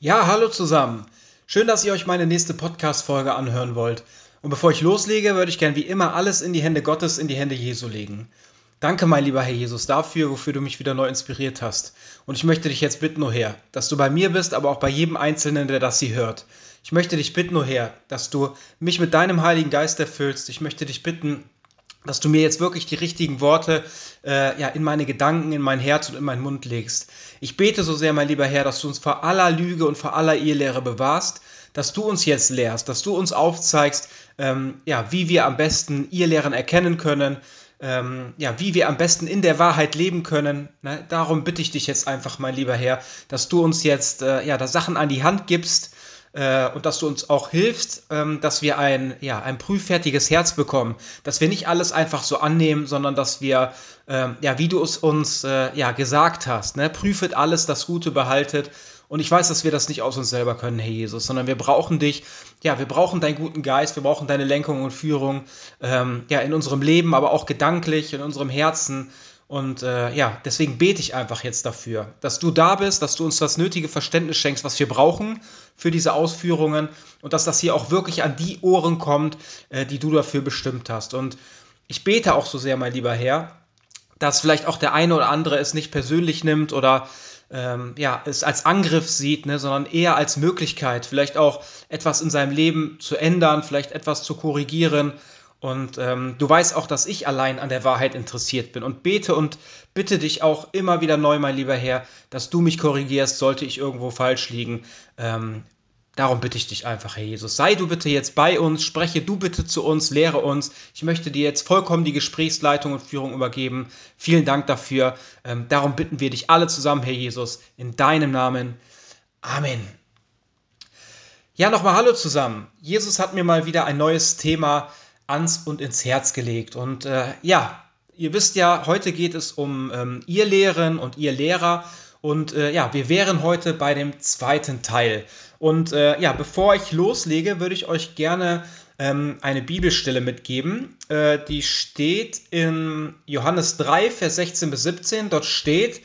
Ja, hallo zusammen. Schön, dass ihr euch meine nächste Podcast-Folge anhören wollt. Und bevor ich loslege, würde ich gern wie immer alles in die Hände Gottes, in die Hände Jesu legen. Danke, mein lieber Herr Jesus, dafür, wofür du mich wieder neu inspiriert hast. Und ich möchte dich jetzt bitten, O Herr, dass du bei mir bist, aber auch bei jedem Einzelnen, der das sie hört. Ich möchte dich bitten, O Herr, dass du mich mit deinem Heiligen Geist erfüllst. Ich möchte dich bitten, dass du mir jetzt wirklich die richtigen Worte äh, ja, in meine Gedanken, in mein Herz und in meinen Mund legst. Ich bete so sehr, mein lieber Herr, dass du uns vor aller Lüge und vor aller Irrlehre bewahrst, dass du uns jetzt lehrst, dass du uns aufzeigst, ähm, ja, wie wir am besten Irrlehren erkennen können, ähm, ja, wie wir am besten in der Wahrheit leben können. Ne? Darum bitte ich dich jetzt einfach, mein lieber Herr, dass du uns jetzt äh, ja, da Sachen an die Hand gibst, äh, und dass du uns auch hilfst, ähm, dass wir ein, ja, ein prüffertiges Herz bekommen, dass wir nicht alles einfach so annehmen, sondern dass wir, ähm, ja, wie du es uns äh, ja, gesagt hast, ne? prüfet alles, das Gute behaltet. Und ich weiß, dass wir das nicht aus uns selber können, Herr Jesus, sondern wir brauchen dich. Ja, wir brauchen deinen guten Geist, wir brauchen deine Lenkung und Führung, ähm, ja, in unserem Leben, aber auch gedanklich, in unserem Herzen. Und äh, ja, deswegen bete ich einfach jetzt dafür, dass du da bist, dass du uns das nötige Verständnis schenkst, was wir brauchen für diese Ausführungen und dass das hier auch wirklich an die Ohren kommt, äh, die du dafür bestimmt hast. Und ich bete auch so sehr, mein lieber Herr, dass vielleicht auch der eine oder andere es nicht persönlich nimmt oder ähm, ja, es als Angriff sieht, ne, sondern eher als Möglichkeit, vielleicht auch etwas in seinem Leben zu ändern, vielleicht etwas zu korrigieren und ähm, du weißt auch, dass ich allein an der Wahrheit interessiert bin und bete und bitte dich auch immer wieder neu, mein lieber Herr, dass du mich korrigierst, sollte ich irgendwo falsch liegen. Ähm, darum bitte ich dich einfach, Herr Jesus. Sei du bitte jetzt bei uns, spreche du bitte zu uns, lehre uns. Ich möchte dir jetzt vollkommen die Gesprächsleitung und Führung übergeben. Vielen Dank dafür. Ähm, darum bitten wir dich alle zusammen, Herr Jesus, in deinem Namen. Amen. Ja, nochmal Hallo zusammen. Jesus hat mir mal wieder ein neues Thema ans und ins Herz gelegt. Und äh, ja, ihr wisst ja, heute geht es um ähm, ihr Lehren und ihr Lehrer. Und äh, ja, wir wären heute bei dem zweiten Teil. Und äh, ja, bevor ich loslege, würde ich euch gerne ähm, eine Bibelstelle mitgeben. Äh, die steht in Johannes 3, Vers 16 bis 17. Dort steht,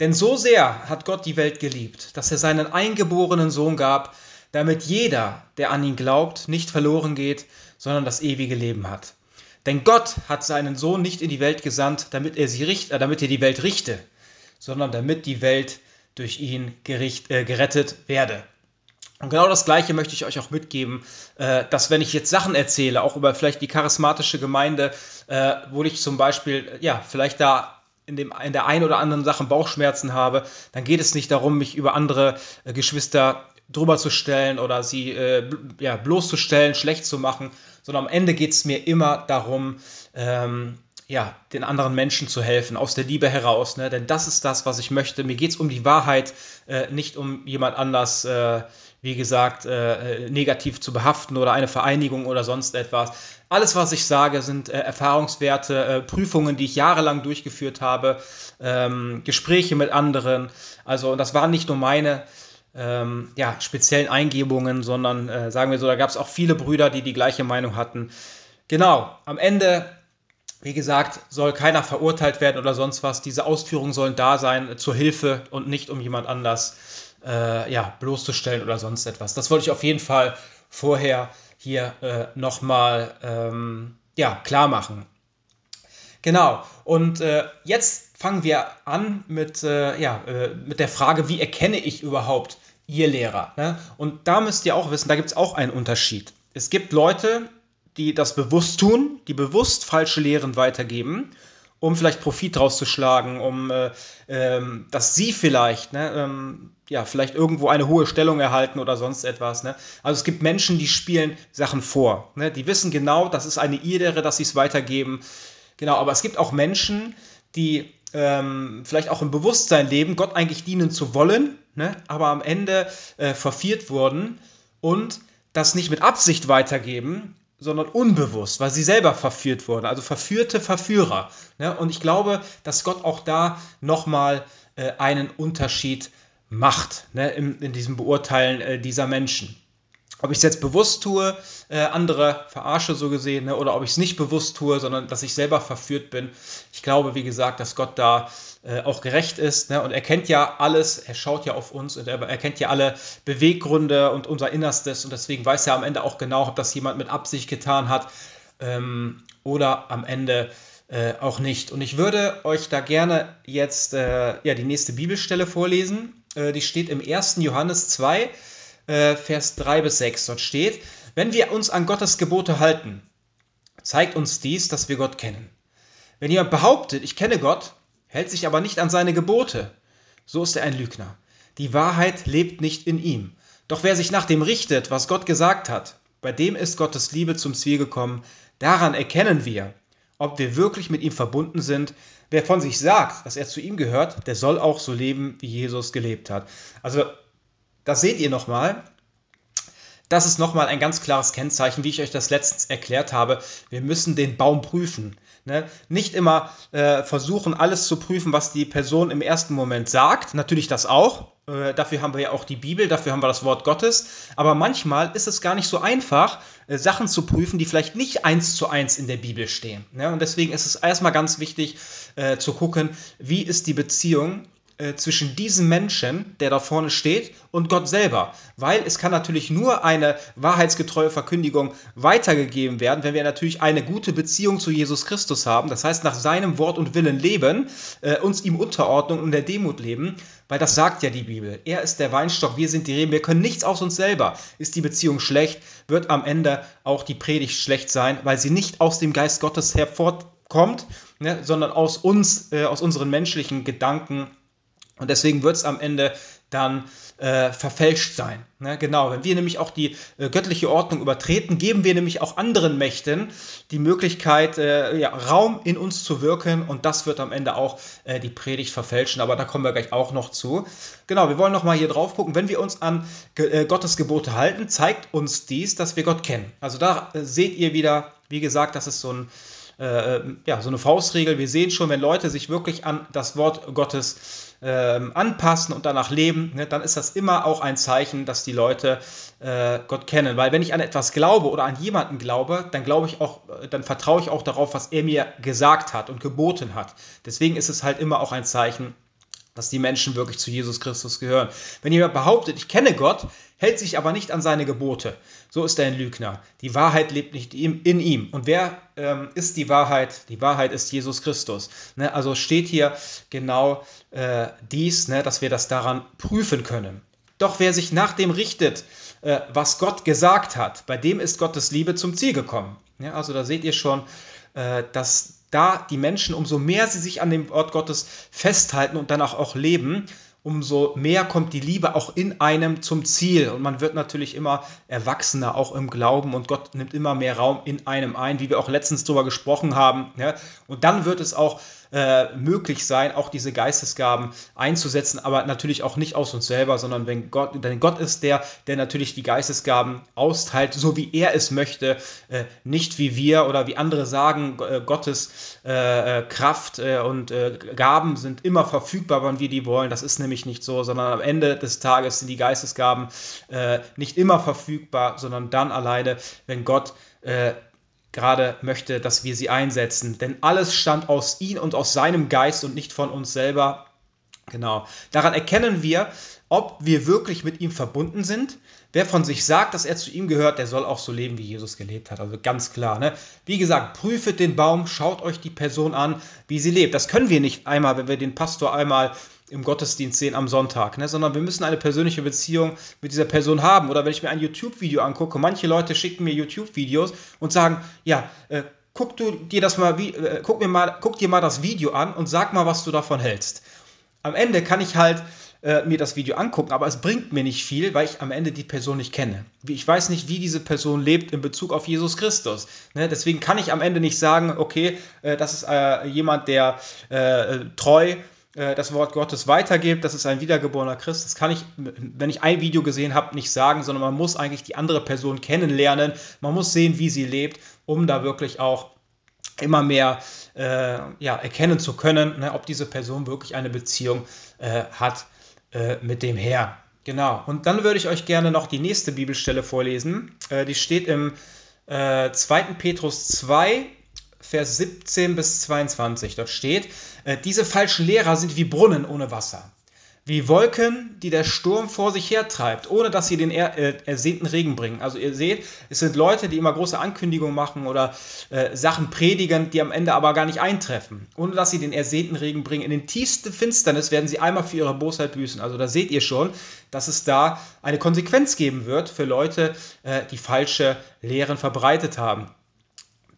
denn so sehr hat Gott die Welt geliebt, dass er seinen eingeborenen Sohn gab, damit jeder, der an ihn glaubt, nicht verloren geht, sondern das ewige Leben hat. Denn Gott hat seinen Sohn nicht in die Welt gesandt, damit er, sie richt, äh, damit er die Welt richte, sondern damit die Welt durch ihn gericht, äh, gerettet werde. Und genau das Gleiche möchte ich euch auch mitgeben, äh, dass wenn ich jetzt Sachen erzähle, auch über vielleicht die charismatische Gemeinde, äh, wo ich zum Beispiel, ja, vielleicht da in, dem, in der einen oder anderen Sache Bauchschmerzen habe, dann geht es nicht darum, mich über andere äh, Geschwister drüber zu stellen oder sie äh, ja, bloßzustellen, schlecht zu machen, sondern am Ende geht es mir immer darum, ähm, ja, den anderen Menschen zu helfen, aus der Liebe heraus. Ne? Denn das ist das, was ich möchte. Mir geht es um die Wahrheit, äh, nicht um jemand anders, äh, wie gesagt, äh, negativ zu behaften oder eine Vereinigung oder sonst etwas. Alles, was ich sage, sind äh, Erfahrungswerte, äh, Prüfungen, die ich jahrelang durchgeführt habe, ähm, Gespräche mit anderen. Also, das waren nicht nur meine ähm, ja, speziellen Eingebungen, sondern äh, sagen wir so, da gab es auch viele Brüder, die die gleiche Meinung hatten. Genau, am Ende, wie gesagt, soll keiner verurteilt werden oder sonst was. Diese Ausführungen sollen da sein zur Hilfe und nicht um jemand anders äh, ja, bloßzustellen oder sonst etwas. Das wollte ich auf jeden Fall vorher hier äh, nochmal ähm, ja, klar machen. Genau, und äh, jetzt fangen wir an mit, äh, ja, äh, mit der Frage, wie erkenne ich überhaupt ihr Lehrer? Ne? Und da müsst ihr auch wissen, da gibt es auch einen Unterschied. Es gibt Leute, die das bewusst tun, die bewusst falsche Lehren weitergeben, um vielleicht Profit rauszuschlagen, um äh, ähm, dass sie vielleicht, ne, ähm, ja, vielleicht irgendwo eine hohe Stellung erhalten oder sonst etwas. Ne? Also es gibt Menschen, die spielen Sachen vor. Ne? Die wissen genau, das ist eine Irrlehre, dass sie es weitergeben. Genau, aber es gibt auch Menschen, die ähm, vielleicht auch im Bewusstsein leben, Gott eigentlich dienen zu wollen, ne, aber am Ende äh, verführt wurden und das nicht mit Absicht weitergeben, sondern unbewusst, weil sie selber verführt wurden, also verführte Verführer. Ne? Und ich glaube, dass Gott auch da nochmal äh, einen Unterschied macht ne, in, in diesem Beurteilen äh, dieser Menschen. Ob ich es jetzt bewusst tue, äh, andere verarsche so gesehen, ne, oder ob ich es nicht bewusst tue, sondern dass ich selber verführt bin. Ich glaube, wie gesagt, dass Gott da äh, auch gerecht ist ne, und er kennt ja alles, er schaut ja auf uns und er, er kennt ja alle Beweggründe und unser Innerstes und deswegen weiß er am Ende auch genau, ob das jemand mit Absicht getan hat ähm, oder am Ende äh, auch nicht. Und ich würde euch da gerne jetzt äh, ja, die nächste Bibelstelle vorlesen. Äh, die steht im 1. Johannes 2 äh, Vers 3 bis 6. Dort steht, wenn wir uns an Gottes Gebote halten, zeigt uns dies, dass wir Gott kennen. Wenn jemand behauptet, ich kenne Gott, hält sich aber nicht an seine Gebote, so ist er ein Lügner. Die Wahrheit lebt nicht in ihm. Doch wer sich nach dem richtet, was Gott gesagt hat, bei dem ist Gottes Liebe zum Ziel gekommen. Daran erkennen wir, ob wir wirklich mit ihm verbunden sind. Wer von sich sagt, dass er zu ihm gehört, der soll auch so leben, wie Jesus gelebt hat. Also das seht ihr nochmal. Das ist nochmal ein ganz klares Kennzeichen, wie ich euch das letztens erklärt habe. Wir müssen den Baum prüfen. Ne? Nicht immer äh, versuchen, alles zu prüfen, was die Person im ersten Moment sagt. Natürlich das auch. Äh, dafür haben wir ja auch die Bibel, dafür haben wir das Wort Gottes. Aber manchmal ist es gar nicht so einfach, äh, Sachen zu prüfen, die vielleicht nicht eins zu eins in der Bibel stehen. Ne? Und deswegen ist es erstmal ganz wichtig äh, zu gucken, wie ist die Beziehung äh, zwischen diesem Menschen, der da vorne steht, und Gott selber. Weil es kann natürlich nur eine wahrheitsgetreue Verkündigung weitergegeben werden, wenn wir natürlich eine gute Beziehung zu Jesus Christus haben. Das heißt, nach seinem Wort und Willen leben, äh, uns ihm Unterordnung und der Demut leben. Weil das sagt ja die Bibel. Er ist der Weinstock, wir sind die Reben, wir können nichts aus uns selber. Ist die Beziehung schlecht, wird am Ende auch die Predigt schlecht sein, weil sie nicht aus dem Geist Gottes hervorkommt, ne, sondern aus uns, äh, aus unseren menschlichen Gedanken und deswegen wird es am Ende dann äh, verfälscht sein. Ne? Genau, wenn wir nämlich auch die äh, göttliche Ordnung übertreten, geben wir nämlich auch anderen Mächten die Möglichkeit, äh, ja, Raum in uns zu wirken und das wird am Ende auch äh, die Predigt verfälschen, aber da kommen wir gleich auch noch zu. Genau, wir wollen nochmal hier drauf gucken, wenn wir uns an äh, Gottes Gebote halten, zeigt uns dies, dass wir Gott kennen. Also da äh, seht ihr wieder, wie gesagt, das ist so ein ja, so eine Faustregel. Wir sehen schon, wenn Leute sich wirklich an das Wort Gottes ähm, anpassen und danach leben, ne, dann ist das immer auch ein Zeichen, dass die Leute äh, Gott kennen. Weil wenn ich an etwas glaube oder an jemanden glaube, dann glaube ich auch, dann vertraue ich auch darauf, was er mir gesagt hat und geboten hat. Deswegen ist es halt immer auch ein Zeichen, dass die Menschen wirklich zu Jesus Christus gehören. Wenn jemand behauptet, ich kenne Gott, hält sich aber nicht an seine Gebote, so ist er ein Lügner. Die Wahrheit lebt nicht in ihm. Und wer ähm, ist die Wahrheit? Die Wahrheit ist Jesus Christus. Ne? Also steht hier genau äh, dies, ne, dass wir das daran prüfen können. Doch wer sich nach dem richtet, äh, was Gott gesagt hat, bei dem ist Gottes Liebe zum Ziel gekommen. Ja, also da seht ihr schon, äh, dass da die Menschen, umso mehr sie sich an dem Wort Gottes festhalten und danach auch leben, umso mehr kommt die Liebe auch in einem zum Ziel. Und man wird natürlich immer erwachsener, auch im Glauben. Und Gott nimmt immer mehr Raum in einem ein, wie wir auch letztens darüber gesprochen haben. Und dann wird es auch äh, möglich sein, auch diese Geistesgaben einzusetzen, aber natürlich auch nicht aus uns selber, sondern wenn Gott, denn Gott ist der, der natürlich die Geistesgaben austeilt, so wie er es möchte, äh, nicht wie wir oder wie andere sagen, äh, Gottes äh, äh, Kraft äh, und Gaben sind immer verfügbar, wann wir die wollen. Das ist nämlich nicht so, sondern am Ende des Tages sind die Geistesgaben nicht immer verfügbar, sondern dann alleine, wenn Gott gerade möchte, dass wir sie einsetzen. Denn alles stammt aus ihm und aus seinem Geist und nicht von uns selber. Genau. Daran erkennen wir, ob wir wirklich mit ihm verbunden sind. Wer von sich sagt, dass er zu ihm gehört, der soll auch so leben, wie Jesus gelebt hat. Also ganz klar. Ne? Wie gesagt, prüfet den Baum, schaut euch die Person an, wie sie lebt. Das können wir nicht einmal, wenn wir den Pastor einmal im Gottesdienst sehen am Sonntag, ne? sondern wir müssen eine persönliche Beziehung mit dieser Person haben. Oder wenn ich mir ein YouTube-Video angucke, manche Leute schicken mir YouTube-Videos und sagen, ja, äh, guck du dir das mal, äh, guck, mir mal, guck dir mal das Video an und sag mal, was du davon hältst. Am Ende kann ich halt äh, mir das Video angucken, aber es bringt mir nicht viel, weil ich am Ende die Person nicht kenne. Ich weiß nicht, wie diese Person lebt in Bezug auf Jesus Christus. Ne? Deswegen kann ich am Ende nicht sagen, okay, äh, das ist äh, jemand, der äh, treu äh, das Wort Gottes weitergibt, das ist ein wiedergeborener Christ. Das kann ich, wenn ich ein Video gesehen habe, nicht sagen, sondern man muss eigentlich die andere Person kennenlernen. Man muss sehen, wie sie lebt, um da wirklich auch immer mehr äh, ja, erkennen zu können, ne, ob diese Person wirklich eine Beziehung äh, hat äh, mit dem Herr. Genau. Und dann würde ich euch gerne noch die nächste Bibelstelle vorlesen. Äh, die steht im äh, 2. Petrus 2, Vers 17 bis 22. Dort steht, äh, diese falschen Lehrer sind wie Brunnen ohne Wasser wie Wolken, die der Sturm vor sich hertreibt, ohne dass sie den er, äh, ersehnten Regen bringen. Also ihr seht, es sind Leute, die immer große Ankündigungen machen oder äh, Sachen predigen, die am Ende aber gar nicht eintreffen, ohne dass sie den ersehnten Regen bringen. In den tiefsten Finsternis werden sie einmal für ihre Bosheit büßen. Also da seht ihr schon, dass es da eine Konsequenz geben wird für Leute, äh, die falsche Lehren verbreitet haben.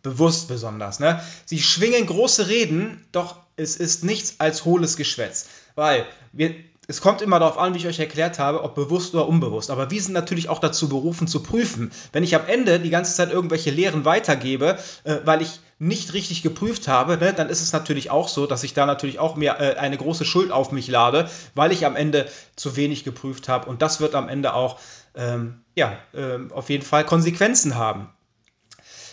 Bewusst besonders. Ne? Sie schwingen große Reden, doch es ist nichts als hohles Geschwätz. Weil wir, es kommt immer darauf an, wie ich euch erklärt habe, ob bewusst oder unbewusst. Aber wir sind natürlich auch dazu berufen zu prüfen. Wenn ich am Ende die ganze Zeit irgendwelche Lehren weitergebe, äh, weil ich nicht richtig geprüft habe, ne, dann ist es natürlich auch so, dass ich da natürlich auch mehr äh, eine große Schuld auf mich lade, weil ich am Ende zu wenig geprüft habe. Und das wird am Ende auch ähm, ja, äh, auf jeden Fall Konsequenzen haben.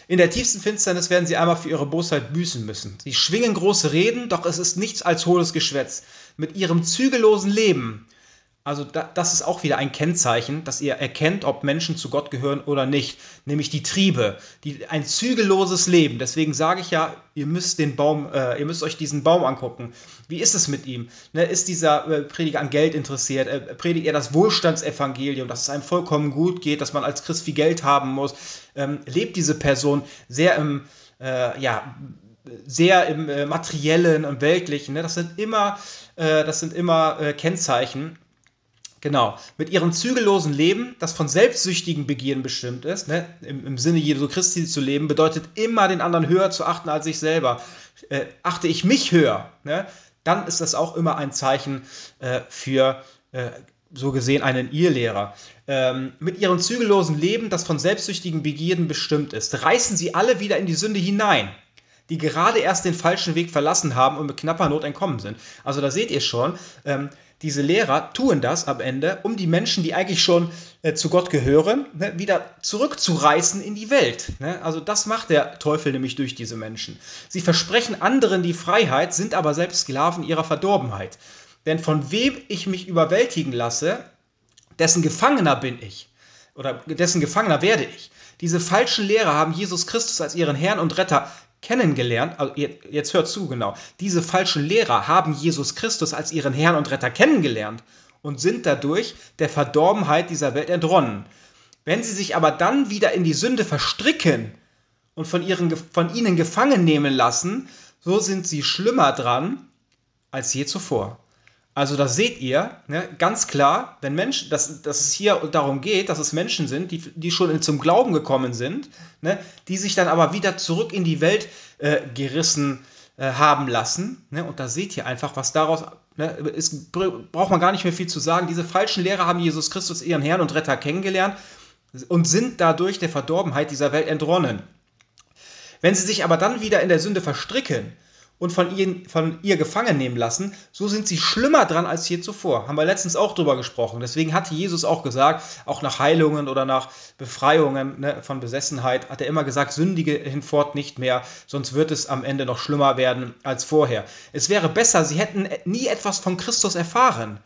In der tiefsten Finsternis werden sie einmal für ihre Bosheit büßen müssen. Sie schwingen große Reden, doch es ist nichts als hohles Geschwätz mit ihrem zügellosen Leben, also da, das ist auch wieder ein Kennzeichen, dass ihr erkennt, ob Menschen zu Gott gehören oder nicht, nämlich die Triebe, die, ein zügelloses Leben. Deswegen sage ich ja, ihr müsst den Baum, äh, ihr müsst euch diesen Baum angucken. Wie ist es mit ihm? Ne, ist dieser äh, Prediger an Geld interessiert? Äh, predigt er das Wohlstandsevangelium, dass es einem vollkommen gut geht, dass man als Christ viel Geld haben muss? Ähm, lebt diese Person sehr im, äh, ja, sehr im äh, materiellen und weltlichen. Ne? Das sind immer, äh, das sind immer Kennzeichen. Genau, mit ihrem zügellosen Leben, das von selbstsüchtigen Begierden bestimmt ist, ne? Im, im, Sinne Jesu Christi zu leben, bedeutet immer den anderen höher zu achten als sich selber. Äh, achte ich mich höher, ne? dann ist das auch immer ein Zeichen äh, für äh, so gesehen einen Irrlehrer. Ähm, mit ihrem zügellosen Leben, das von selbstsüchtigen Begierden bestimmt ist, reißen sie alle wieder in die Sünde hinein die gerade erst den falschen Weg verlassen haben und mit knapper Not entkommen sind. Also da seht ihr schon, ähm, diese Lehrer tun das am Ende, um die Menschen, die eigentlich schon äh, zu Gott gehören, ne, wieder zurückzureißen in die Welt. Ne? Also das macht der Teufel nämlich durch diese Menschen. Sie versprechen anderen die Freiheit, sind aber selbst Sklaven ihrer Verdorbenheit. Denn von wem ich mich überwältigen lasse, dessen Gefangener bin ich. Oder dessen Gefangener werde ich. Diese falschen Lehrer haben Jesus Christus als ihren Herrn und Retter kennengelernt, also jetzt hört zu genau, diese falschen Lehrer haben Jesus Christus als ihren Herrn und Retter kennengelernt und sind dadurch der Verdorbenheit dieser Welt entronnen. Wenn sie sich aber dann wieder in die Sünde verstricken und von, ihren, von ihnen gefangen nehmen lassen, so sind sie schlimmer dran als je zuvor. Also da seht ihr ne, ganz klar, wenn Menschen, dass, dass es hier darum geht, dass es Menschen sind, die, die schon zum Glauben gekommen sind, ne, die sich dann aber wieder zurück in die Welt äh, gerissen äh, haben lassen. Ne, und da seht ihr einfach, was daraus ne, ist, braucht man gar nicht mehr viel zu sagen. Diese falschen Lehrer haben Jesus Christus, ihren Herrn und Retter, kennengelernt und sind dadurch der Verdorbenheit dieser Welt entronnen. Wenn sie sich aber dann wieder in der Sünde verstricken, und von, ihnen, von ihr gefangen nehmen lassen, so sind sie schlimmer dran als je zuvor. Haben wir letztens auch drüber gesprochen. Deswegen hatte Jesus auch gesagt, auch nach Heilungen oder nach Befreiungen ne, von Besessenheit, hat er immer gesagt, sündige hinfort nicht mehr, sonst wird es am Ende noch schlimmer werden als vorher. Es wäre besser, sie hätten nie etwas von Christus erfahren.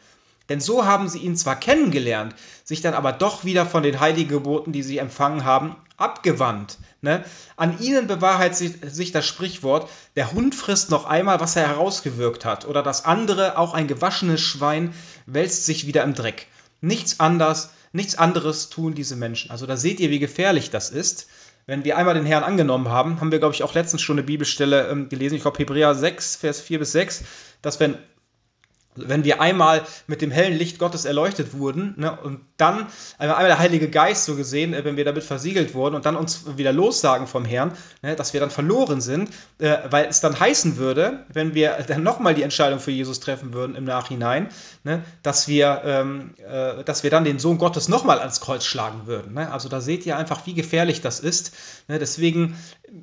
Denn so haben sie ihn zwar kennengelernt, sich dann aber doch wieder von den heiligen Geboten, die sie empfangen haben, abgewandt. Ne? An ihnen bewahrheitet sich das Sprichwort, der Hund frisst noch einmal, was er herausgewirkt hat, oder das andere, auch ein gewaschenes Schwein, wälzt sich wieder im Dreck. Nichts anders, nichts anderes tun diese Menschen. Also da seht ihr, wie gefährlich das ist. Wenn wir einmal den Herrn angenommen haben, haben wir, glaube ich, auch letztens schon eine Bibelstelle ähm, gelesen, ich glaube Hebräer 6, Vers 4 bis 6, dass wenn wenn wir einmal mit dem hellen Licht Gottes erleuchtet wurden ne, und dann einmal der Heilige Geist so gesehen, äh, wenn wir damit versiegelt wurden und dann uns wieder lossagen vom Herrn, ne, dass wir dann verloren sind, äh, weil es dann heißen würde, wenn wir dann nochmal die Entscheidung für Jesus treffen würden im Nachhinein, ne, dass, wir, ähm, äh, dass wir dann den Sohn Gottes nochmal ans Kreuz schlagen würden. Ne? Also da seht ihr einfach, wie gefährlich das ist. Ne? Deswegen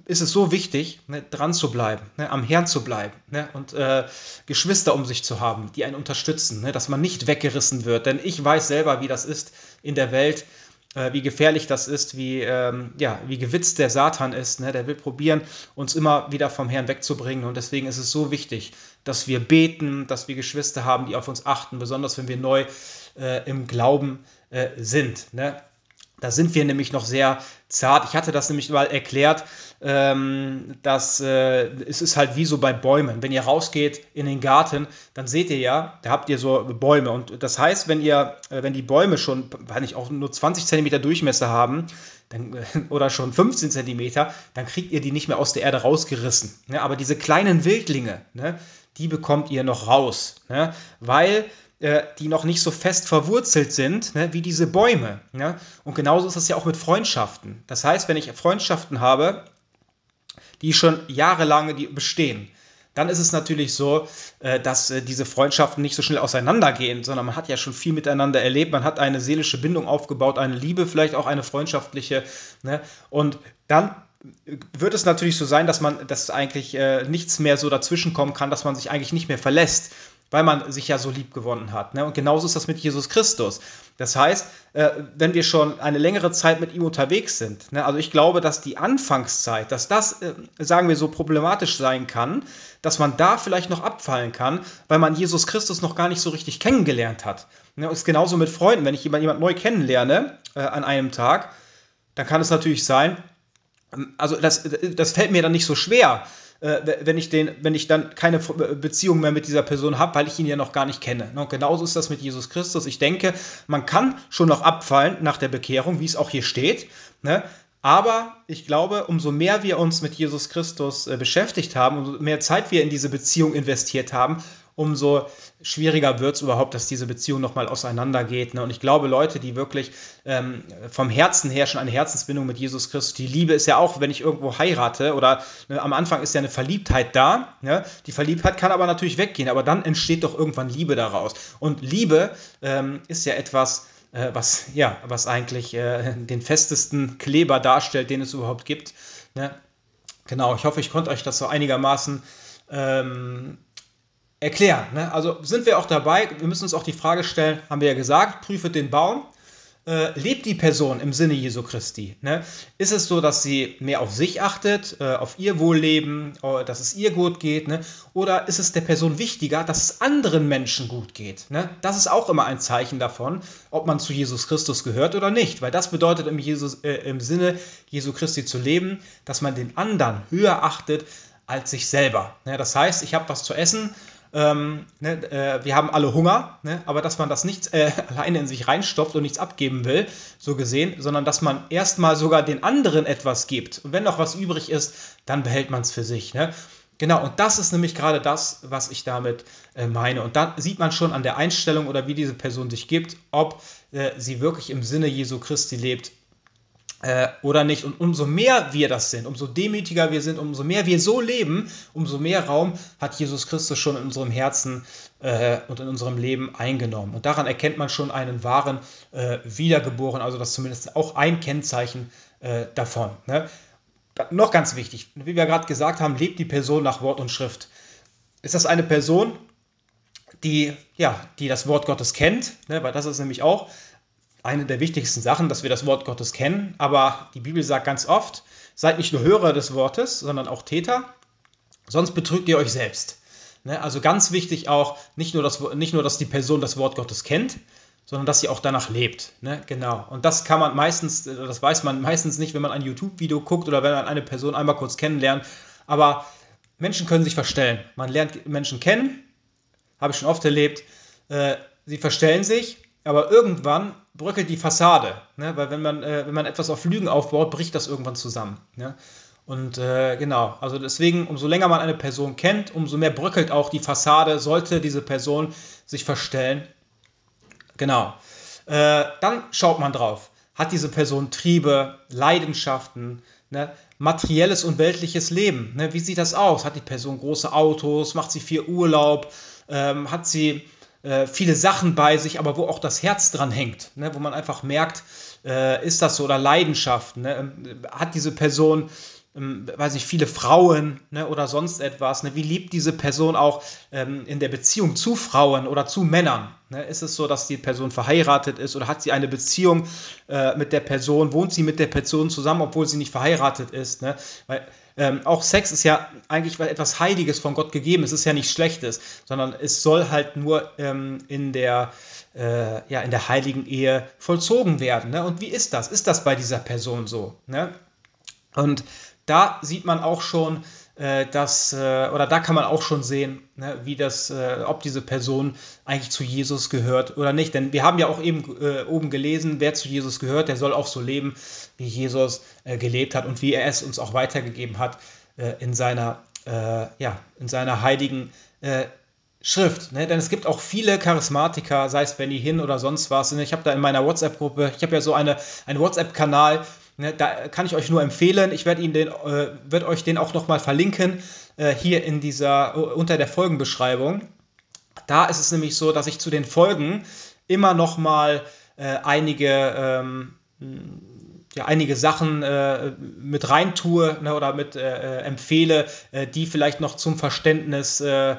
ist es so wichtig, ne, dran zu bleiben, am Herrn zu bleiben und äh, Geschwister um sich zu haben, die einen unterstützen, ne, dass man nicht weggerissen wird. Denn ich weiß selber, wie das ist in der Welt, äh, wie gefährlich das ist, wie, ähm, ja, wie gewitzt der Satan ist. Ne, der will probieren, uns immer wieder vom Herrn wegzubringen. Und deswegen ist es so wichtig, dass wir beten, dass wir Geschwister haben, die auf uns achten, besonders wenn wir neu äh, im Glauben äh, sind. Ne? Da sind wir nämlich noch sehr zart. Ich hatte das nämlich mal erklärt, ähm, dass äh, es ist halt wie so bei Bäumen. Wenn ihr rausgeht in den Garten, dann seht ihr ja, da habt ihr so Bäume. Und das heißt, wenn ihr, äh, wenn die Bäume schon, weil nicht auch nur 20 cm Durchmesser haben, dann, oder schon 15 cm, dann kriegt ihr die nicht mehr aus der Erde rausgerissen. Ne? Aber diese kleinen Wildlinge, ne, die bekommt ihr noch raus. Ne? Weil äh, die noch nicht so fest verwurzelt sind ne, wie diese Bäume. Ja? Und genauso ist es ja auch mit Freundschaften. Das heißt, wenn ich Freundschaften habe, die schon jahrelang bestehen, dann ist es natürlich so, äh, dass äh, diese Freundschaften nicht so schnell auseinandergehen, sondern man hat ja schon viel miteinander erlebt, man hat eine seelische Bindung aufgebaut, eine Liebe, vielleicht auch eine freundschaftliche. Ne? Und dann wird es natürlich so sein, dass man, dass eigentlich nichts mehr so dazwischen kommen kann, dass man sich eigentlich nicht mehr verlässt weil man sich ja so lieb gewonnen hat. Ne? Und genauso ist das mit Jesus Christus. Das heißt, äh, wenn wir schon eine längere Zeit mit ihm unterwegs sind, ne? also ich glaube, dass die Anfangszeit, dass das, äh, sagen wir so, problematisch sein kann, dass man da vielleicht noch abfallen kann, weil man Jesus Christus noch gar nicht so richtig kennengelernt hat. Ne? Und ist genauso mit Freunden. Wenn ich jemand, jemand neu kennenlerne äh, an einem Tag, dann kann es natürlich sein, ähm, also das, das fällt mir dann nicht so schwer, äh, wenn ich den, wenn ich dann keine Beziehung mehr mit dieser Person habe, weil ich ihn ja noch gar nicht kenne. Und genauso ist das mit Jesus Christus. Ich denke, man kann schon noch abfallen nach der Bekehrung, wie es auch hier steht. Ne? Aber ich glaube, umso mehr wir uns mit Jesus Christus äh, beschäftigt haben, umso mehr Zeit wir in diese Beziehung investiert haben, umso schwieriger wird es überhaupt, dass diese Beziehung nochmal auseinandergeht. Ne? Und ich glaube, Leute, die wirklich ähm, vom Herzen her schon eine Herzensbindung mit Jesus Christus, die Liebe ist ja auch, wenn ich irgendwo heirate oder ne, am Anfang ist ja eine Verliebtheit da. Ne? Die Verliebtheit kann aber natürlich weggehen, aber dann entsteht doch irgendwann Liebe daraus. Und Liebe ähm, ist ja etwas, äh, was, ja, was eigentlich äh, den festesten Kleber darstellt, den es überhaupt gibt. Ne? Genau, ich hoffe, ich konnte euch das so einigermaßen ähm, erklären. Ne? Also sind wir auch dabei, wir müssen uns auch die Frage stellen, haben wir ja gesagt, prüfe den Baum. Äh, lebt die Person im Sinne Jesu Christi? Ne? Ist es so, dass sie mehr auf sich achtet, äh, auf ihr Wohlleben, äh, dass es ihr gut geht? Ne? Oder ist es der Person wichtiger, dass es anderen Menschen gut geht? Ne? Das ist auch immer ein Zeichen davon, ob man zu Jesus Christus gehört oder nicht. Weil das bedeutet im, Jesus, äh, im Sinne Jesu Christi zu leben, dass man den anderen höher achtet als sich selber. Ne? Das heißt, ich habe was zu essen ähm, ne, äh, wir haben alle Hunger, ne, aber dass man das nicht äh, alleine in sich reinstopft und nichts abgeben will, so gesehen, sondern dass man erstmal sogar den anderen etwas gibt. Und wenn noch was übrig ist, dann behält man es für sich. Ne? Genau, und das ist nämlich gerade das, was ich damit äh, meine. Und da sieht man schon an der Einstellung oder wie diese Person sich gibt, ob äh, sie wirklich im Sinne Jesu Christi lebt äh, oder nicht. Und umso mehr wir das sind, umso demütiger wir sind, umso mehr wir so leben, umso mehr Raum hat Jesus Christus schon in unserem Herzen äh, und in unserem Leben eingenommen. Und daran erkennt man schon einen wahren äh, Wiedergeboren, also das zumindest auch ein Kennzeichen äh, davon. Ne? Noch ganz wichtig, wie wir gerade gesagt haben, lebt die Person nach Wort und Schrift. Ist das eine Person, die, ja, die das Wort Gottes kennt, ne? weil das ist nämlich auch eine der wichtigsten Sachen, dass wir das Wort Gottes kennen. Aber die Bibel sagt ganz oft, seid nicht nur Hörer des Wortes, sondern auch Täter, sonst betrügt ihr euch selbst. Ne? Also ganz wichtig auch, nicht nur, dass, nicht nur, dass die Person das Wort Gottes kennt, sondern dass sie auch danach lebt. Ne? Genau. Und das kann man meistens, das weiß man meistens nicht, wenn man ein YouTube-Video guckt oder wenn man eine Person einmal kurz kennenlernt. Aber Menschen können sich verstellen. Man lernt Menschen kennen, habe ich schon oft erlebt. Äh, sie verstellen sich, aber irgendwann bröckelt die Fassade, ne? weil wenn man, äh, wenn man etwas auf Lügen aufbaut, bricht das irgendwann zusammen. Ne? Und äh, genau, also deswegen, umso länger man eine Person kennt, umso mehr bröckelt auch die Fassade, sollte diese Person sich verstellen. Genau. Äh, dann schaut man drauf. Hat diese Person Triebe, Leidenschaften, ne? materielles und weltliches Leben? Ne? Wie sieht das aus? Hat die Person große Autos? Macht sie viel Urlaub? Ähm, hat sie äh, viele Sachen bei sich, aber wo auch das Herz dran hängt, ne? wo man einfach merkt, äh, ist das so oder Leidenschaft, ne? Ähm, hat diese Person ähm, weiß ich, viele Frauen ne, oder sonst etwas. Ne? Wie liebt diese Person auch ähm, in der Beziehung zu Frauen oder zu Männern? Ne? Ist es so, dass die Person verheiratet ist oder hat sie eine Beziehung äh, mit der Person, wohnt sie mit der Person zusammen, obwohl sie nicht verheiratet ist? Ne? Weil ähm, auch Sex ist ja eigentlich etwas Heiliges von Gott gegeben. Es ist ja nichts Schlechtes, sondern es soll halt nur ähm, in der äh, ja, in der heiligen Ehe vollzogen werden. Ne? Und wie ist das? Ist das bei dieser Person so? Ne? Und da sieht man auch schon, äh, dass, äh, oder da kann man auch schon sehen, ne, wie das, äh, ob diese Person eigentlich zu Jesus gehört oder nicht. Denn wir haben ja auch eben äh, oben gelesen, wer zu Jesus gehört, der soll auch so leben, wie Jesus äh, gelebt hat und wie er es uns auch weitergegeben hat in seiner, ja, in seiner heiligen Schrift, ne? denn es gibt auch viele Charismatiker, sei es Benny Hinn oder sonst was. Ich habe da in meiner WhatsApp-Gruppe, ich habe ja so eine, einen WhatsApp-Kanal, ne? da kann ich euch nur empfehlen. Ich werde den, äh, werd euch den auch nochmal verlinken, äh, hier in dieser, unter der Folgenbeschreibung. Da ist es nämlich so, dass ich zu den Folgen immer nochmal äh, einige, ähm, ja, einige Sachen äh, mit reintue ne? oder mit äh, äh empfehle, äh, die vielleicht noch zum Verständnis äh,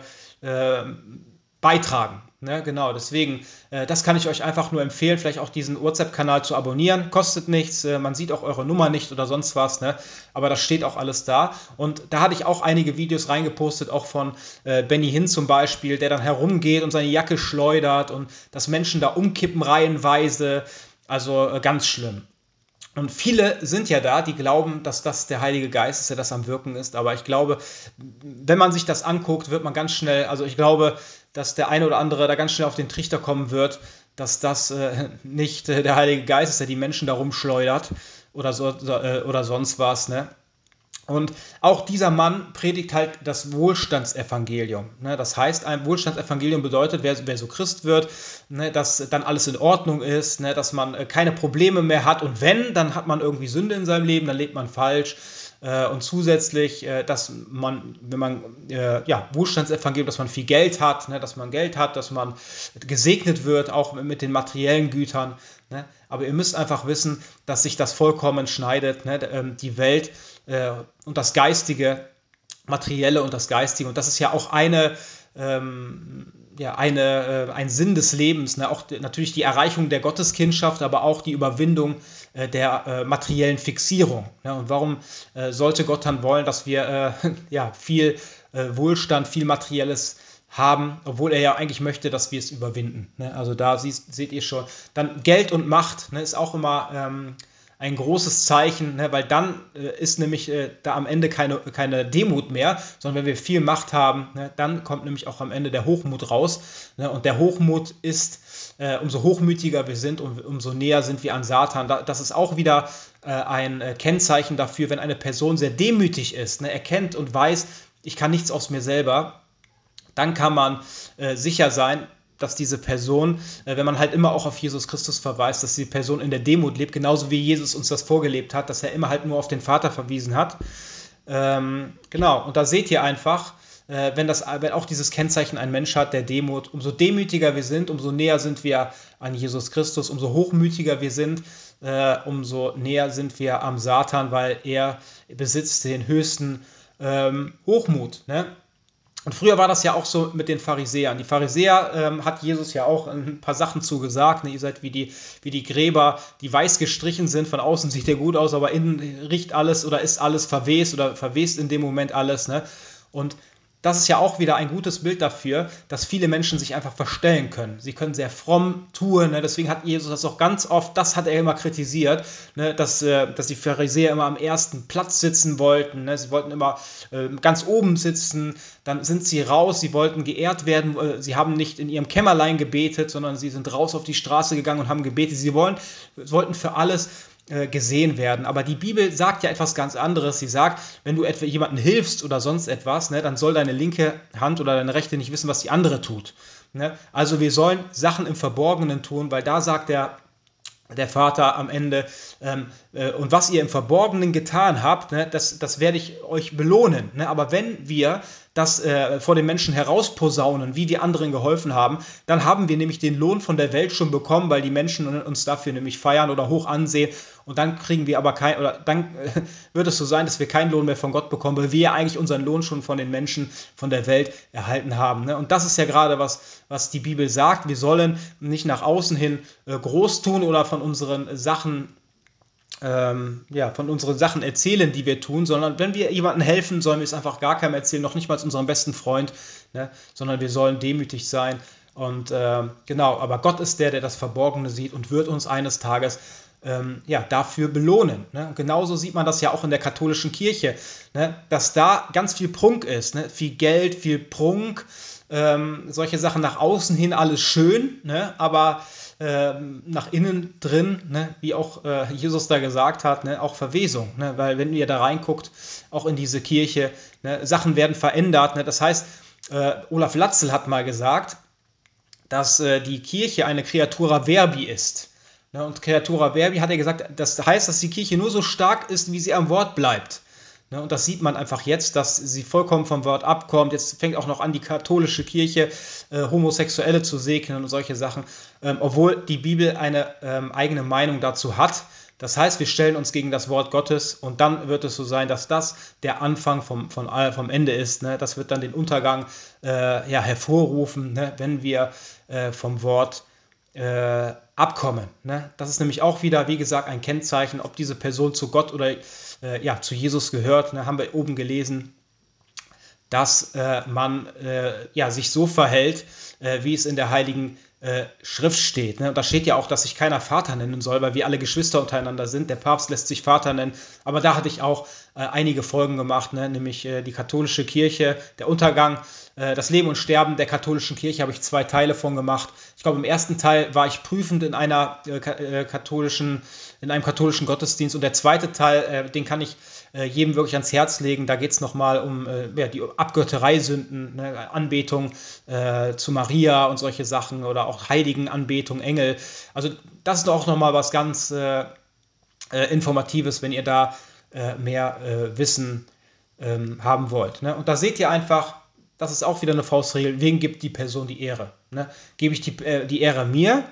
beitragen. Ne, genau, deswegen, äh, das kann ich euch einfach nur empfehlen, vielleicht auch diesen WhatsApp-Kanal zu abonnieren. Kostet nichts, äh, man sieht auch eure Nummer nicht oder sonst was, ne? aber das steht auch alles da. Und da hatte ich auch einige Videos reingepostet, auch von äh, Benny Hinn zum Beispiel, der dann herumgeht und seine Jacke schleudert und dass Menschen da umkippen reihenweise. Also äh, ganz schlimm. Und viele sind ja da, die glauben, dass das der Heilige Geist ist, der das am Wirken ist. Aber ich glaube, wenn man sich das anguckt, wird man ganz schnell, also ich glaube, dass der eine oder andere da ganz schnell auf den Trichter kommen wird, dass das äh, nicht äh, der Heilige Geist ist, der die Menschen da rumschleudert oder, so, äh, oder sonst was. Ne? Und auch dieser Mann predigt halt das Wohlstandsevangelium. Ne? Das heißt, ein Wohlstandsevangelium bedeutet, wer, wer so Christ wird, ne, dass dann alles in Ordnung ist, ne, dass man äh, keine Probleme mehr hat. Und wenn, dann hat man irgendwie Sünde in seinem Leben, dann lebt man falsch. Äh, und zusätzlich, äh, dass man, wenn man, ja, Wohlstandsevangelium, dass man viel Geld hat, dass man Geld hat, dass man gesegnet wird, auch mit den materiellen Gütern. Aber ihr müsst einfach wissen, dass sich das vollkommen schneidet. Ähm, die Welt äh, und das Geistige, Materielle und das Geistige. Und das ist ja auch eine, ähm, ja, eine, äh, ein Sinn des Lebens. Ne? Auch natürlich die Erreichung der Gotteskindschaft, aber auch die Überwindung äh, der äh, materiellen Fixierung. Ne? Und warum äh, sollte Gott dann wollen, dass wir äh, ja, viel Wohlstand, viel Materielles haben, obwohl er ja eigentlich möchte, dass wir es überwinden. Ne? Also da seht ihr schon. Dann Geld und Macht ne, ist auch immer ähm, ein großes Zeichen, ne, weil dann äh, ist nämlich äh, da am Ende keine, keine Demut mehr, sondern wenn wir viel Macht haben, ne, dann kommt nämlich auch am Ende der Hochmut raus. Ne, und der Hochmut ist, äh, umso hochmütiger wir sind, um, umso näher sind wir an Satan. Da, das ist auch wieder äh, ein äh, Kennzeichen dafür, wenn eine Person sehr demütig ist, ne, erkennt und weiß, ich kann nichts aus mir selber, dann kann man äh, sicher sein, dass diese Person, äh, wenn man halt immer auch auf Jesus Christus verweist, dass die Person in der Demut lebt, genauso wie Jesus uns das vorgelebt hat, dass er immer halt nur auf den Vater verwiesen hat. Ähm, genau, und da seht ihr einfach, äh, wenn, das, wenn auch dieses Kennzeichen ein Mensch hat, der Demut, umso demütiger wir sind, umso näher sind wir an Jesus Christus, umso hochmütiger wir sind, äh, umso näher sind wir am Satan, weil er besitzt den höchsten ähm, Hochmut. Ne? Und früher war das ja auch so mit den Pharisäern. Die Pharisäer ähm, hat Jesus ja auch ein paar Sachen zugesagt. Ne? Ihr seid wie die, wie die Gräber, die weiß gestrichen sind. Von außen sieht der gut aus, aber innen riecht alles oder ist alles verwest oder verwest in dem Moment alles. Ne? Und das ist ja auch wieder ein gutes Bild dafür, dass viele Menschen sich einfach verstellen können. Sie können sehr fromm tun. Ne? Deswegen hat Jesus das auch ganz oft, das hat er immer kritisiert, ne? dass, äh, dass die Pharisäer immer am ersten Platz sitzen wollten. Ne? Sie wollten immer äh, ganz oben sitzen. Dann sind sie raus, sie wollten geehrt werden. Äh, sie haben nicht in ihrem Kämmerlein gebetet, sondern sie sind raus auf die Straße gegangen und haben gebetet. Sie wollen, wollten für alles gesehen werden. Aber die Bibel sagt ja etwas ganz anderes. Sie sagt, wenn du etwa jemandem hilfst oder sonst etwas, ne, dann soll deine linke Hand oder deine rechte nicht wissen, was die andere tut. Ne? Also wir sollen Sachen im Verborgenen tun, weil da sagt der der Vater am Ende, ähm, äh, und was ihr im Verborgenen getan habt, ne, das, das werde ich euch belohnen. Ne? Aber wenn wir das äh, vor den Menschen herausposaunen, wie die anderen geholfen haben, dann haben wir nämlich den Lohn von der Welt schon bekommen, weil die Menschen uns dafür nämlich feiern oder hoch ansehen. Und dann kriegen wir aber kein, oder dann äh, wird es so sein, dass wir keinen Lohn mehr von Gott bekommen, weil wir ja eigentlich unseren Lohn schon von den Menschen, von der Welt erhalten haben. Ne? Und das ist ja gerade was, was die Bibel sagt. Wir sollen nicht nach außen hin äh, groß tun oder von unseren Sachen ähm, ja, von unseren Sachen erzählen, die wir tun, sondern wenn wir jemandem helfen, sollen wir es einfach gar keinem erzählen, noch nicht mal unserem besten Freund, ne? sondern wir sollen demütig sein. Und äh, genau, aber Gott ist der, der das Verborgene sieht und wird uns eines Tages ähm, ja, dafür belohnen. Ne? Und genauso sieht man das ja auch in der katholischen Kirche, ne? dass da ganz viel Prunk ist, ne? viel Geld, viel Prunk, ähm, solche Sachen nach außen hin alles schön, ne? aber ähm, nach innen drin, ne? wie auch äh, Jesus da gesagt hat, ne? auch Verwesung. Ne? Weil wenn ihr da reinguckt, auch in diese Kirche, ne? Sachen werden verändert. Ne? Das heißt, äh, Olaf Latzel hat mal gesagt, dass äh, die Kirche eine Creatura Verbi ist. Ne? Und Creatura Verbi hat er gesagt, das heißt, dass die Kirche nur so stark ist, wie sie am Wort bleibt. Ne, und das sieht man einfach jetzt, dass sie vollkommen vom Wort abkommt. Jetzt fängt auch noch an, die katholische Kirche äh, Homosexuelle zu segnen und solche Sachen, ähm, obwohl die Bibel eine ähm, eigene Meinung dazu hat. Das heißt, wir stellen uns gegen das Wort Gottes und dann wird es so sein, dass das der Anfang vom, von, vom Ende ist. Ne? Das wird dann den Untergang äh, ja, hervorrufen, ne? wenn wir äh, vom Wort äh, abkommen. Ne? Das ist nämlich auch wieder, wie gesagt, ein Kennzeichen, ob diese Person zu Gott oder äh, ja, zu Jesus gehört. Ne? Haben wir oben gelesen, dass äh, man äh, ja, sich so verhält, äh, wie es in der Heiligen äh, Schrift steht. Ne? Und da steht ja auch, dass sich keiner Vater nennen soll, weil wir alle Geschwister untereinander sind. Der Papst lässt sich Vater nennen. Aber da hatte ich auch äh, einige Folgen gemacht, ne? nämlich äh, die katholische Kirche, der Untergang, äh, das Leben und Sterben der katholischen Kirche habe ich zwei Teile von gemacht. Ich glaube, im ersten Teil war ich prüfend in einer äh, katholischen, in einem katholischen Gottesdienst und der zweite Teil, den kann ich jedem wirklich ans Herz legen. Da geht es nochmal um ja, die Abgöttereisünden, ne? Anbetung zu Maria und solche Sachen oder auch Heiligenanbetung, Engel. Also das ist auch nochmal was ganz Informatives, wenn ihr da äh, mehr äh, Wissen ähm, haben wollt. Ne? Und da seht ihr einfach, das ist auch wieder eine Faustregel, wem gibt die Person die Ehre? Ne? Gebe ich die, äh, die Ehre mir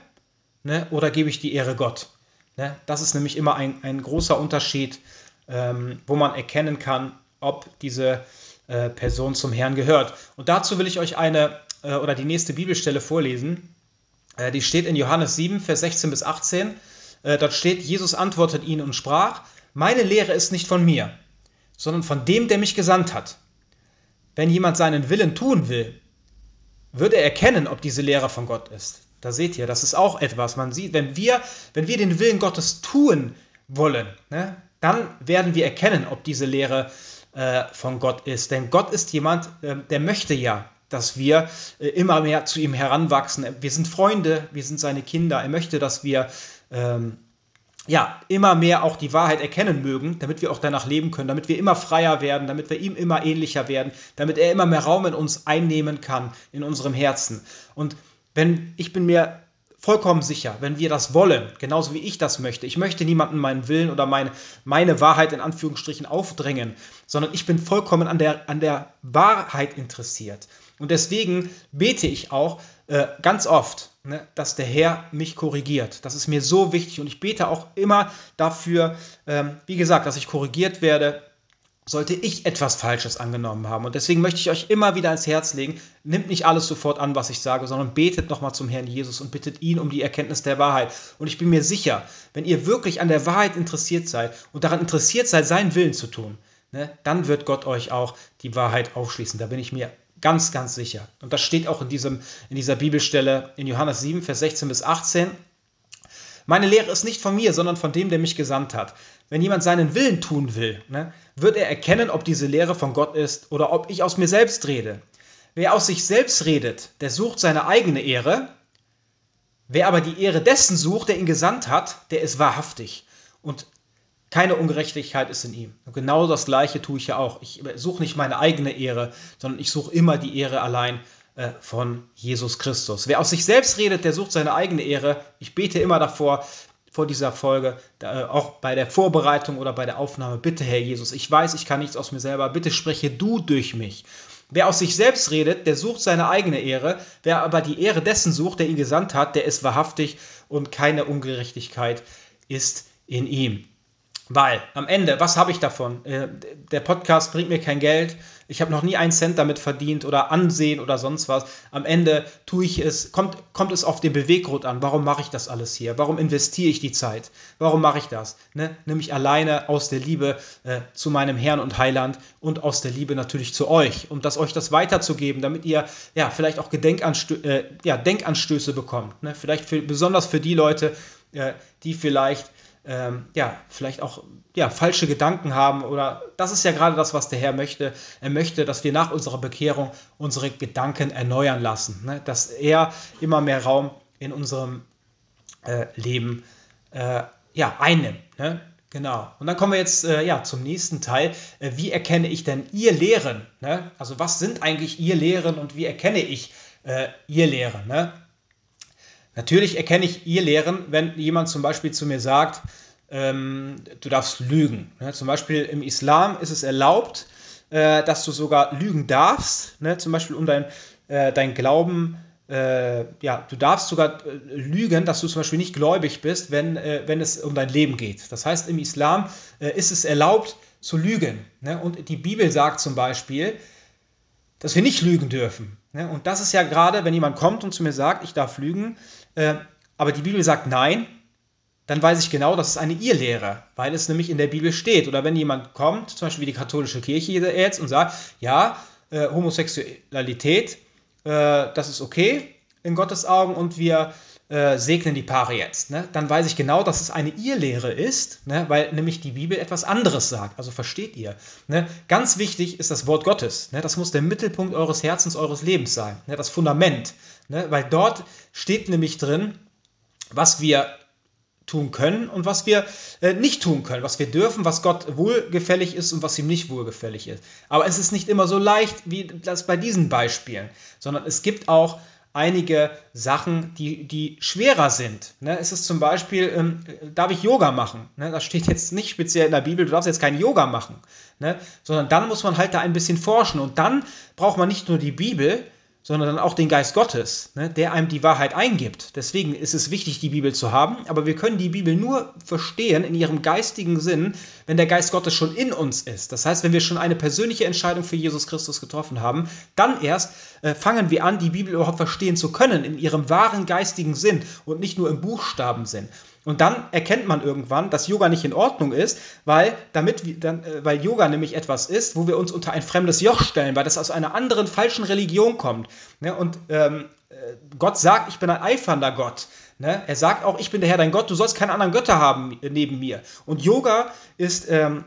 ne? oder gebe ich die Ehre Gott? Ne? Das ist nämlich immer ein, ein großer Unterschied, ähm, wo man erkennen kann, ob diese äh, Person zum Herrn gehört. Und dazu will ich euch eine äh, oder die nächste Bibelstelle vorlesen. Äh, die steht in Johannes 7, Vers 16 bis 18. dort steht, Jesus antwortet ihnen und sprach, meine Lehre ist nicht von mir, sondern von dem, der mich gesandt hat. Wenn jemand seinen Willen tun will, wird er erkennen, ob diese Lehre von Gott ist. Da seht ihr, das ist auch etwas. Man sieht, wenn wir, wenn wir den Willen Gottes tun wollen, ne, dann werden wir erkennen, ob diese Lehre äh, von Gott ist. Denn Gott ist jemand, äh, der möchte ja, dass wir äh, immer mehr zu ihm heranwachsen. Wir sind Freunde, wir sind seine Kinder. Er möchte, dass wir ähm, ja, immer mehr auch die Wahrheit erkennen mögen, damit wir auch danach leben können, damit wir immer freier werden, damit wir ihm immer ähnlicher werden, damit er immer mehr Raum in uns einnehmen kann, in unserem Herzen. Und wenn, ich bin mir vollkommen sicher, wenn wir das wollen, genauso wie ich das möchte, ich möchte niemanden meinen Willen oder meine, meine Wahrheit in Anführungsstrichen aufdrängen, sondern ich bin vollkommen an der, an der Wahrheit interessiert. Und deswegen bete ich auch äh, ganz oft, ne, dass der Herr mich korrigiert. Das ist mir so wichtig und ich bete auch immer dafür, ähm, wie gesagt, dass ich korrigiert werde, sollte ich etwas Falsches angenommen haben. Und deswegen möchte ich euch immer wieder ans Herz legen, nimmt nicht alles sofort an, was ich sage, sondern betet nochmal zum Herrn Jesus und bittet ihn um die Erkenntnis der Wahrheit. Und ich bin mir sicher, wenn ihr wirklich an der Wahrheit interessiert seid und daran interessiert seid, seinen Willen zu tun, ne, dann wird Gott euch auch die Wahrheit aufschließen. Da bin ich mir Ganz, ganz sicher. Und das steht auch in, diesem, in dieser Bibelstelle in Johannes 7, Vers 16 bis 18. Meine Lehre ist nicht von mir, sondern von dem, der mich gesandt hat. Wenn jemand seinen Willen tun will, ne, wird er erkennen, ob diese Lehre von Gott ist oder ob ich aus mir selbst rede. Wer aus sich selbst redet, der sucht seine eigene Ehre. Wer aber die Ehre dessen sucht, der ihn gesandt hat, der ist wahrhaftig. Und keine Ungerechtigkeit ist in ihm. Und genau das Gleiche tue ich ja auch. Ich suche nicht meine eigene Ehre, sondern ich suche immer die Ehre allein äh, von Jesus Christus. Wer aus sich selbst redet, der sucht seine eigene Ehre. Ich bete immer davor, vor dieser Folge, äh, auch bei der Vorbereitung oder bei der Aufnahme, bitte Herr Jesus, ich weiß, ich kann nichts aus mir selber, bitte spreche du durch mich. Wer aus sich selbst redet, der sucht seine eigene Ehre. Wer aber die Ehre dessen sucht, der ihn gesandt hat, der ist wahrhaftig und keine Ungerechtigkeit ist in ihm. Weil am Ende, was habe ich davon? Äh, der Podcast bringt mir kein Geld. Ich habe noch nie einen Cent damit verdient oder Ansehen oder sonst was. Am Ende tue ich es, kommt, kommt es auf den Beweggrund an. Warum mache ich das alles hier? Warum investiere ich die Zeit? Warum mache ich das? Ne? Nämlich alleine aus der Liebe äh, zu meinem Herrn und Heiland und aus der Liebe natürlich zu euch, um das euch das weiterzugeben, damit ihr ja vielleicht auch Gedenkanstö äh, ja, Denkanstöße bekommt. Ne? Vielleicht für, besonders für die Leute, äh, die vielleicht ähm, ja, vielleicht auch ja, falsche Gedanken haben oder das ist ja gerade das, was der Herr möchte. Er möchte, dass wir nach unserer Bekehrung unsere Gedanken erneuern lassen, ne? dass er immer mehr Raum in unserem äh, Leben äh, ja, einnimmt. Ne? Genau. Und dann kommen wir jetzt äh, ja, zum nächsten Teil. Äh, wie erkenne ich denn ihr Lehren? Ne? Also was sind eigentlich ihr Lehren und wie erkenne ich äh, ihr Lehren? Natürlich erkenne ich ihr Lehren, wenn jemand zum Beispiel zu mir sagt, ähm, du darfst lügen. Ne? Zum Beispiel im Islam ist es erlaubt, äh, dass du sogar lügen darfst, ne? zum Beispiel um dein, äh, dein Glauben, äh, ja, du darfst sogar äh, lügen, dass du zum Beispiel nicht gläubig bist, wenn, äh, wenn es um dein Leben geht. Das heißt, im Islam äh, ist es erlaubt zu lügen. Ne? Und die Bibel sagt zum Beispiel, dass wir nicht lügen dürfen. Ne? Und das ist ja gerade, wenn jemand kommt und zu mir sagt, ich darf lügen, äh, aber die Bibel sagt nein, dann weiß ich genau, das ist eine Irrlehre, weil es nämlich in der Bibel steht. Oder wenn jemand kommt, zum Beispiel wie die katholische Kirche jetzt, und sagt, ja, äh, Homosexualität, äh, das ist okay in Gottes Augen und wir äh, segnen die Paare jetzt. Ne? Dann weiß ich genau, dass es eine Irrlehre ist, ne? weil nämlich die Bibel etwas anderes sagt. Also versteht ihr. Ne? Ganz wichtig ist das Wort Gottes. Ne? Das muss der Mittelpunkt eures Herzens, eures Lebens sein. Ne? Das Fundament. Ne? Weil dort steht nämlich drin, was wir tun können und was wir äh, nicht tun können, was wir dürfen, was Gott wohlgefällig ist und was ihm nicht wohlgefällig ist. Aber es ist nicht immer so leicht wie das bei diesen Beispielen, sondern es gibt auch einige Sachen, die, die schwerer sind. Ne? Es ist zum Beispiel, ähm, darf ich Yoga machen? Ne? Das steht jetzt nicht speziell in der Bibel, du darfst jetzt kein Yoga machen. Ne? Sondern dann muss man halt da ein bisschen forschen. Und dann braucht man nicht nur die Bibel, sondern dann auch den Geist Gottes, ne, der einem die Wahrheit eingibt. Deswegen ist es wichtig, die Bibel zu haben, aber wir können die Bibel nur verstehen in ihrem geistigen Sinn, wenn der Geist Gottes schon in uns ist. Das heißt, wenn wir schon eine persönliche Entscheidung für Jesus Christus getroffen haben, dann erst äh, fangen wir an, die Bibel überhaupt verstehen zu können in ihrem wahren geistigen Sinn und nicht nur im Buchstabensinn. Und dann erkennt man irgendwann, dass Yoga nicht in Ordnung ist, weil, damit, dann, äh, weil Yoga nämlich etwas ist, wo wir uns unter ein fremdes Joch stellen, weil das aus einer anderen falschen Religion kommt. Ne? Und ähm, äh, Gott sagt, ich bin ein eifernder Gott. Ne? Er sagt auch, ich bin der Herr dein Gott, du sollst keine anderen Götter haben neben mir. Und Yoga ist ähm,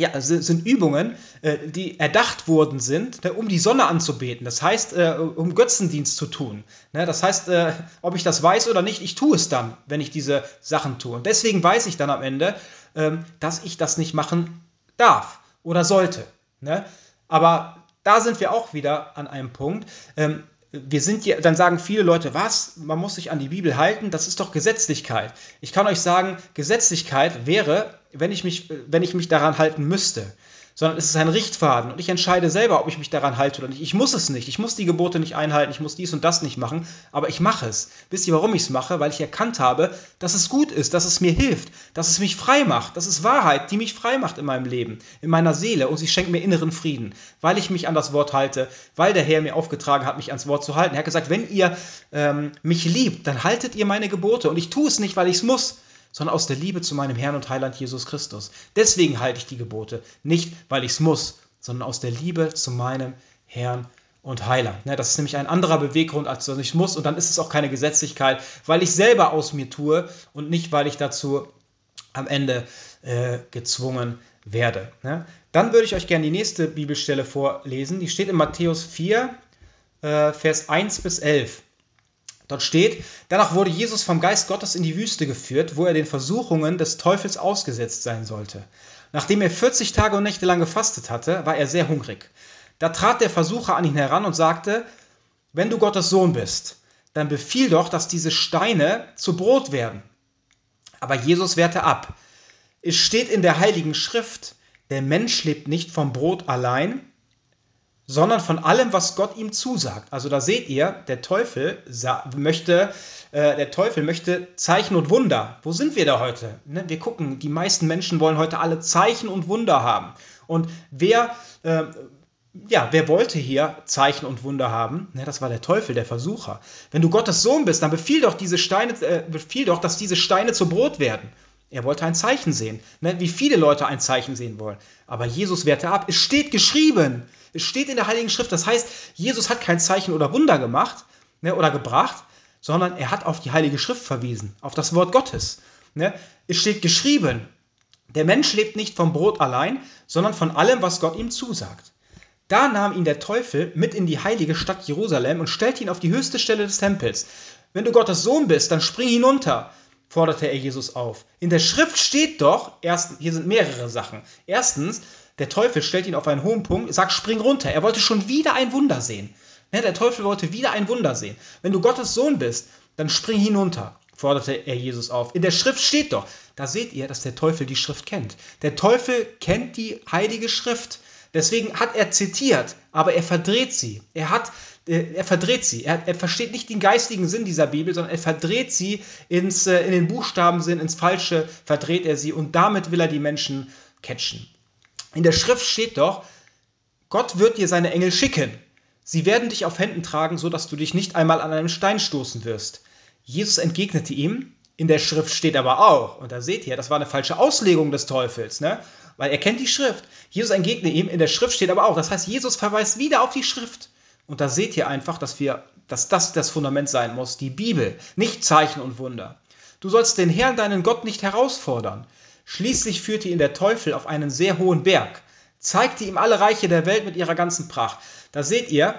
ja, sind Übungen, äh, die erdacht worden sind, ne, um die Sonne anzubeten. Das heißt, äh, um Götzendienst zu tun. Ne, das heißt, äh, ob ich das weiß oder nicht, ich tue es dann, wenn ich diese Sachen tue. Und deswegen weiß ich dann am Ende, ähm, dass ich das nicht machen darf oder sollte. Ne? Aber da sind wir auch wieder an einem Punkt. Ähm, wir sind ja, dann sagen viele Leute, was? Man muss sich an die Bibel halten, das ist doch Gesetzlichkeit. Ich kann euch sagen, Gesetzlichkeit wäre, wenn ich mich, wenn ich mich daran halten müsste sondern es ist ein Richtfaden und ich entscheide selber, ob ich mich daran halte oder nicht. Ich muss es nicht, ich muss die Gebote nicht einhalten, ich muss dies und das nicht machen, aber ich mache es. Wisst ihr, warum ich es mache? Weil ich erkannt habe, dass es gut ist, dass es mir hilft, dass es mich frei macht. Das ist Wahrheit, die mich frei macht in meinem Leben, in meiner Seele und sie schenkt mir inneren Frieden, weil ich mich an das Wort halte, weil der Herr mir aufgetragen hat, mich ans Wort zu halten. Er hat gesagt, wenn ihr ähm, mich liebt, dann haltet ihr meine Gebote und ich tue es nicht, weil ich es muss, sondern aus der Liebe zu meinem Herrn und Heiland Jesus Christus. Deswegen halte ich die Gebote, nicht weil ich es muss, sondern aus der Liebe zu meinem Herrn und Heiland. Das ist nämlich ein anderer Beweggrund, als dass ich muss. Und dann ist es auch keine Gesetzlichkeit, weil ich selber aus mir tue und nicht, weil ich dazu am Ende äh, gezwungen werde. Dann würde ich euch gerne die nächste Bibelstelle vorlesen. Die steht in Matthäus 4, äh, Vers 1 bis 11. Dort steht, danach wurde Jesus vom Geist Gottes in die Wüste geführt, wo er den Versuchungen des Teufels ausgesetzt sein sollte. Nachdem er 40 Tage und Nächte lang gefastet hatte, war er sehr hungrig. Da trat der Versucher an ihn heran und sagte, wenn du Gottes Sohn bist, dann befiehl doch, dass diese Steine zu Brot werden. Aber Jesus wehrte ab. Es steht in der heiligen Schrift, der Mensch lebt nicht vom Brot allein, sondern von allem, was Gott ihm zusagt. Also da seht ihr, der Teufel möchte, äh, der Teufel möchte Zeichen und Wunder. Wo sind wir da heute? Ne? Wir gucken, die meisten Menschen wollen heute alle Zeichen und Wunder haben. Und wer, äh, ja, wer wollte hier Zeichen und Wunder haben? Ne, das war der Teufel, der Versucher. Wenn du Gottes Sohn bist, dann befiehl doch diese Steine, äh, befiehl doch, dass diese Steine zu Brot werden. Er wollte ein Zeichen sehen, ne? wie viele Leute ein Zeichen sehen wollen. Aber Jesus wehrte ab. Es steht geschrieben. Es steht in der Heiligen Schrift. Das heißt, Jesus hat kein Zeichen oder Wunder gemacht ne, oder gebracht, sondern er hat auf die Heilige Schrift verwiesen, auf das Wort Gottes. Ne? Es steht geschrieben. Der Mensch lebt nicht vom Brot allein, sondern von allem, was Gott ihm zusagt. Da nahm ihn der Teufel mit in die heilige Stadt Jerusalem und stellte ihn auf die höchste Stelle des Tempels. Wenn du Gottes Sohn bist, dann spring hinunter, forderte er Jesus auf. In der Schrift steht doch, erst, hier sind mehrere Sachen. Erstens, der Teufel stellt ihn auf einen hohen Punkt, sagt, spring runter. Er wollte schon wieder ein Wunder sehen. Ne, der Teufel wollte wieder ein Wunder sehen. Wenn du Gottes Sohn bist, dann spring hinunter, forderte er Jesus auf. In der Schrift steht doch, da seht ihr, dass der Teufel die Schrift kennt. Der Teufel kennt die heilige Schrift. Deswegen hat er zitiert, aber er verdreht sie. Er hat er verdreht sie. Er, er, versteht nicht den geistigen Sinn dieser Bibel, sondern er verdreht sie ins, äh, in den Buchstabensinn, ins Falsche verdreht er sie und damit will er die Menschen catchen. In der Schrift steht doch, Gott wird dir seine Engel schicken. Sie werden dich auf Händen tragen, so dass du dich nicht einmal an einem Stein stoßen wirst. Jesus entgegnete ihm, in der Schrift steht aber auch, und da seht ihr, das war eine falsche Auslegung des Teufels, ne? weil er kennt die Schrift. Jesus entgegnete ihm, in der Schrift steht aber auch. Das heißt, Jesus verweist wieder auf die Schrift. Und da seht ihr einfach, dass wir, dass das das Fundament sein muss, die Bibel, nicht Zeichen und Wunder. Du sollst den Herrn, deinen Gott, nicht herausfordern. Schließlich führte ihn der Teufel auf einen sehr hohen Berg, zeigte ihm alle Reiche der Welt mit ihrer ganzen Pracht. Da seht ihr,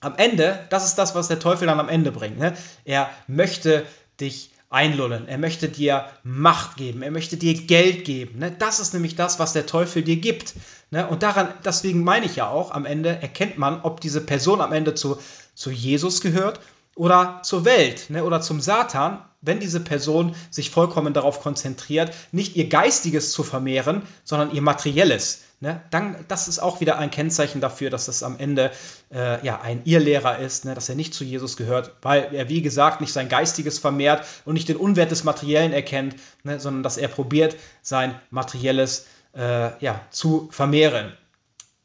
am Ende, das ist das, was der Teufel dann am Ende bringt. Ne? Er möchte dich einlullen. Er möchte dir Macht geben. Er möchte dir Geld geben. Ne? Das ist nämlich das, was der Teufel dir gibt. Ne? Und daran, deswegen meine ich ja auch, am Ende erkennt man, ob diese Person am Ende zu, zu Jesus gehört oder zur Welt ne? oder zum Satan, wenn diese Person sich vollkommen darauf konzentriert, nicht ihr Geistiges zu vermehren, sondern ihr Materielles. Ne, dann, das ist auch wieder ein Kennzeichen dafür, dass es am Ende äh, ja, ein Irrlehrer ist, ne, dass er nicht zu Jesus gehört, weil er, wie gesagt, nicht sein Geistiges vermehrt und nicht den Unwert des Materiellen erkennt, ne, sondern dass er probiert, sein Materielles äh, ja, zu vermehren.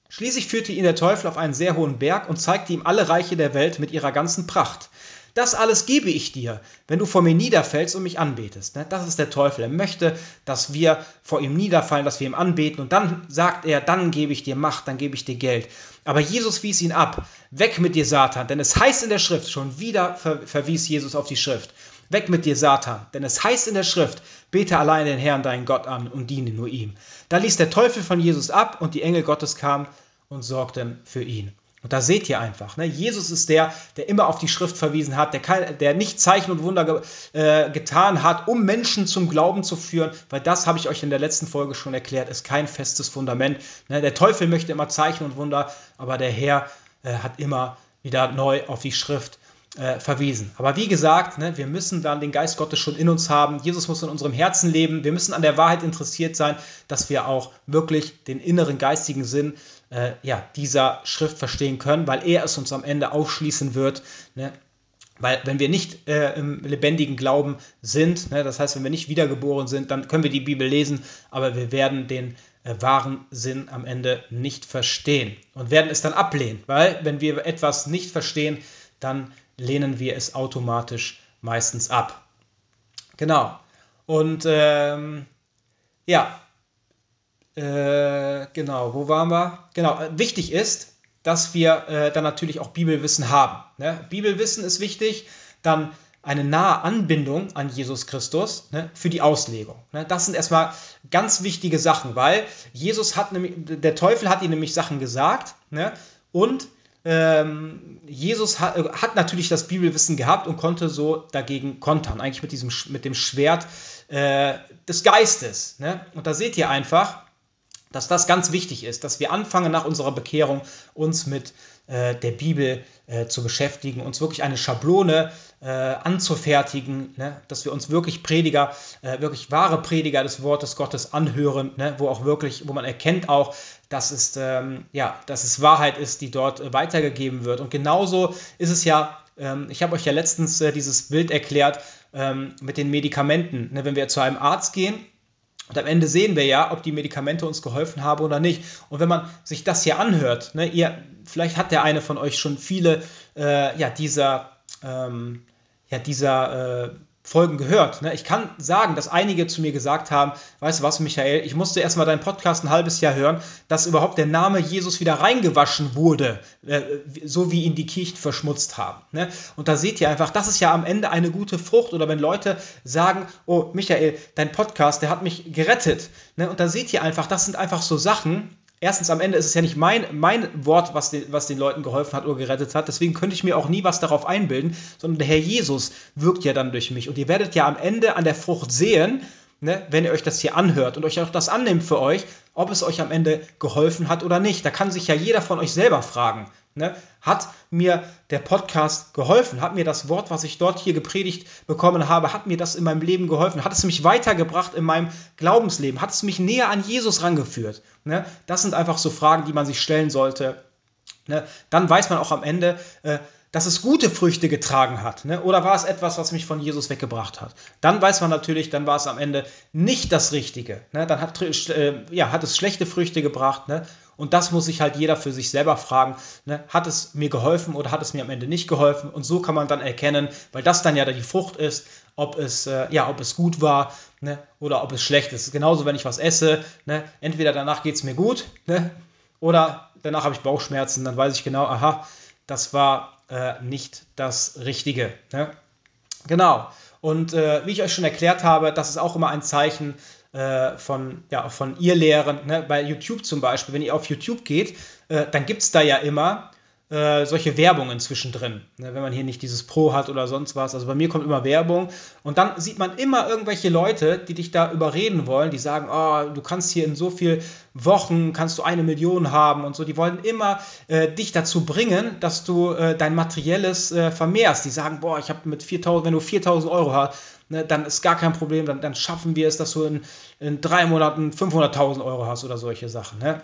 Schließlich führte ihn der Teufel auf einen sehr hohen Berg und zeigte ihm alle Reiche der Welt mit ihrer ganzen Pracht. Das alles gebe ich dir, wenn du vor mir niederfällst und mich anbetest. Ne? Das ist der Teufel. Er möchte, dass wir vor ihm niederfallen, dass wir ihm anbeten. Und dann sagt er, dann gebe ich dir Macht, dann gebe ich dir Geld. Aber Jesus wies ihn ab. Weg mit dir, Satan. Denn es heißt in der Schrift, schon wieder verwies Jesus auf die Schrift. Weg mit dir, Satan. Denn es heißt in der Schrift, bete allein den Herrn, deinen Gott an und diene nur ihm. Da ließ der Teufel von Jesus ab und die Engel Gottes kamen und sorgten für ihn. Und da seht ihr einfach, ne? Jesus ist der, der immer auf die Schrift verwiesen hat, der, kein, der nicht Zeichen und Wunder ge, äh, getan hat, um Menschen zum Glauben zu führen, weil das habe ich euch in der letzten Folge schon erklärt, ist kein festes Fundament. Ne? Der Teufel möchte immer Zeichen und Wunder, aber der Herr äh, hat immer wieder neu auf die Schrift äh, verwiesen. Aber wie gesagt, ne, wir müssen dann den Geist Gottes schon in uns haben. Jesus muss in unserem Herzen leben. Wir müssen an der Wahrheit interessiert sein, dass wir auch wirklich den inneren geistigen Sinn äh, ja, dieser Schrift verstehen können, weil er es uns am Ende aufschließen wird. Ne? Weil wenn wir nicht äh, im lebendigen Glauben sind, ne, das heißt, wenn wir nicht wiedergeboren sind, dann können wir die Bibel lesen, aber wir werden den äh, wahren Sinn am Ende nicht verstehen und werden es dann ablehnen, weil wenn wir etwas nicht verstehen, dann lehnen wir es automatisch meistens ab. Genau. Und ähm, ja, äh, genau, wo waren wir? Genau, äh, wichtig ist, dass wir äh, dann natürlich auch Bibelwissen haben. Ne? Bibelwissen ist wichtig, dann eine nahe Anbindung an Jesus Christus ne, für die Auslegung. Ne? Das sind erstmal ganz wichtige Sachen, weil Jesus hat nämlich, der Teufel hat ihm nämlich Sachen gesagt ne? und ähm, Jesus hat, äh, hat, natürlich das Bibelwissen gehabt und konnte so dagegen kontern, eigentlich mit diesem mit dem Schwert äh, des Geistes. Ne? Und da seht ihr einfach, dass das ganz wichtig ist, dass wir anfangen nach unserer Bekehrung uns mit äh, der Bibel äh, zu beschäftigen, uns wirklich eine Schablone äh, anzufertigen, ne? dass wir uns wirklich Prediger, äh, wirklich wahre Prediger des Wortes Gottes anhören, ne? wo auch wirklich, wo man erkennt auch, dass es, ähm, ja, dass es Wahrheit ist, die dort äh, weitergegeben wird. Und genauso ist es ja, ähm, ich habe euch ja letztens äh, dieses Bild erklärt ähm, mit den Medikamenten. Ne? Wenn wir zu einem Arzt gehen, und am Ende sehen wir ja, ob die Medikamente uns geholfen haben oder nicht. Und wenn man sich das hier anhört, ne, ihr, vielleicht hat der eine von euch schon viele äh, ja, dieser, ähm, ja, dieser äh, Folgen gehört. Ne? Ich kann sagen, dass einige zu mir gesagt haben, weißt du was, Michael, ich musste erstmal deinen Podcast ein halbes Jahr hören, dass überhaupt der Name Jesus wieder reingewaschen wurde, äh, so wie ihn die Kirchen verschmutzt haben. Ne? Und da seht ihr einfach, das ist ja am Ende eine gute Frucht. Oder wenn Leute sagen, oh Michael, dein Podcast, der hat mich gerettet. Ne? Und da seht ihr einfach, das sind einfach so Sachen, erstens am Ende ist es ja nicht mein, mein Wort, was den, was den Leuten geholfen hat oder gerettet hat. Deswegen könnte ich mir auch nie was darauf einbilden, sondern der Herr Jesus wirkt ja dann durch mich. Und ihr werdet ja am Ende an der Frucht sehen, ne, wenn ihr euch das hier anhört und euch auch das annimmt für euch, ob es euch am Ende geholfen hat oder nicht. Da kann sich ja jeder von euch selber fragen. Ne? Hat mir der Podcast geholfen? Hat mir das Wort, was ich dort hier gepredigt bekommen habe, hat mir das in meinem Leben geholfen? Hat es mich weitergebracht in meinem Glaubensleben? Hat es mich näher an Jesus rangeführt? Ne? Das sind einfach so Fragen, die man sich stellen sollte. Ne? Dann weiß man auch am Ende, äh, dass es gute Früchte getragen hat. Ne? Oder war es etwas, was mich von Jesus weggebracht hat? Dann weiß man natürlich, dann war es am Ende nicht das Richtige. Ne? Dann hat, äh, ja, hat es schlechte Früchte gebracht. Ne? Und das muss sich halt jeder für sich selber fragen. Ne? Hat es mir geholfen oder hat es mir am Ende nicht geholfen? Und so kann man dann erkennen, weil das dann ja die Frucht ist, ob es, äh, ja, ob es gut war ne? oder ob es schlecht ist. Genauso, wenn ich was esse. Ne? Entweder danach geht es mir gut ne? oder danach habe ich Bauchschmerzen. Dann weiß ich genau, aha, das war äh, nicht das Richtige. Ne? Genau. Und äh, wie ich euch schon erklärt habe, das ist auch immer ein Zeichen äh, von, ja, von ihr Lehren. Ne? Bei YouTube zum Beispiel, wenn ihr auf YouTube geht, äh, dann gibt es da ja immer äh, solche Werbungen zwischendrin, ne? wenn man hier nicht dieses Pro hat oder sonst was. Also bei mir kommt immer Werbung und dann sieht man immer irgendwelche Leute, die dich da überreden wollen, die sagen, oh, du kannst hier in so viel Wochen, kannst du eine Million haben und so. Die wollen immer äh, dich dazu bringen, dass du äh, dein Materielles äh, vermehrst. Die sagen, boah, ich habe mit 4000, wenn du 4000 Euro hast, ne, dann ist gar kein Problem, dann, dann schaffen wir es, dass du in, in drei Monaten 500.000 Euro hast oder solche Sachen. Ne?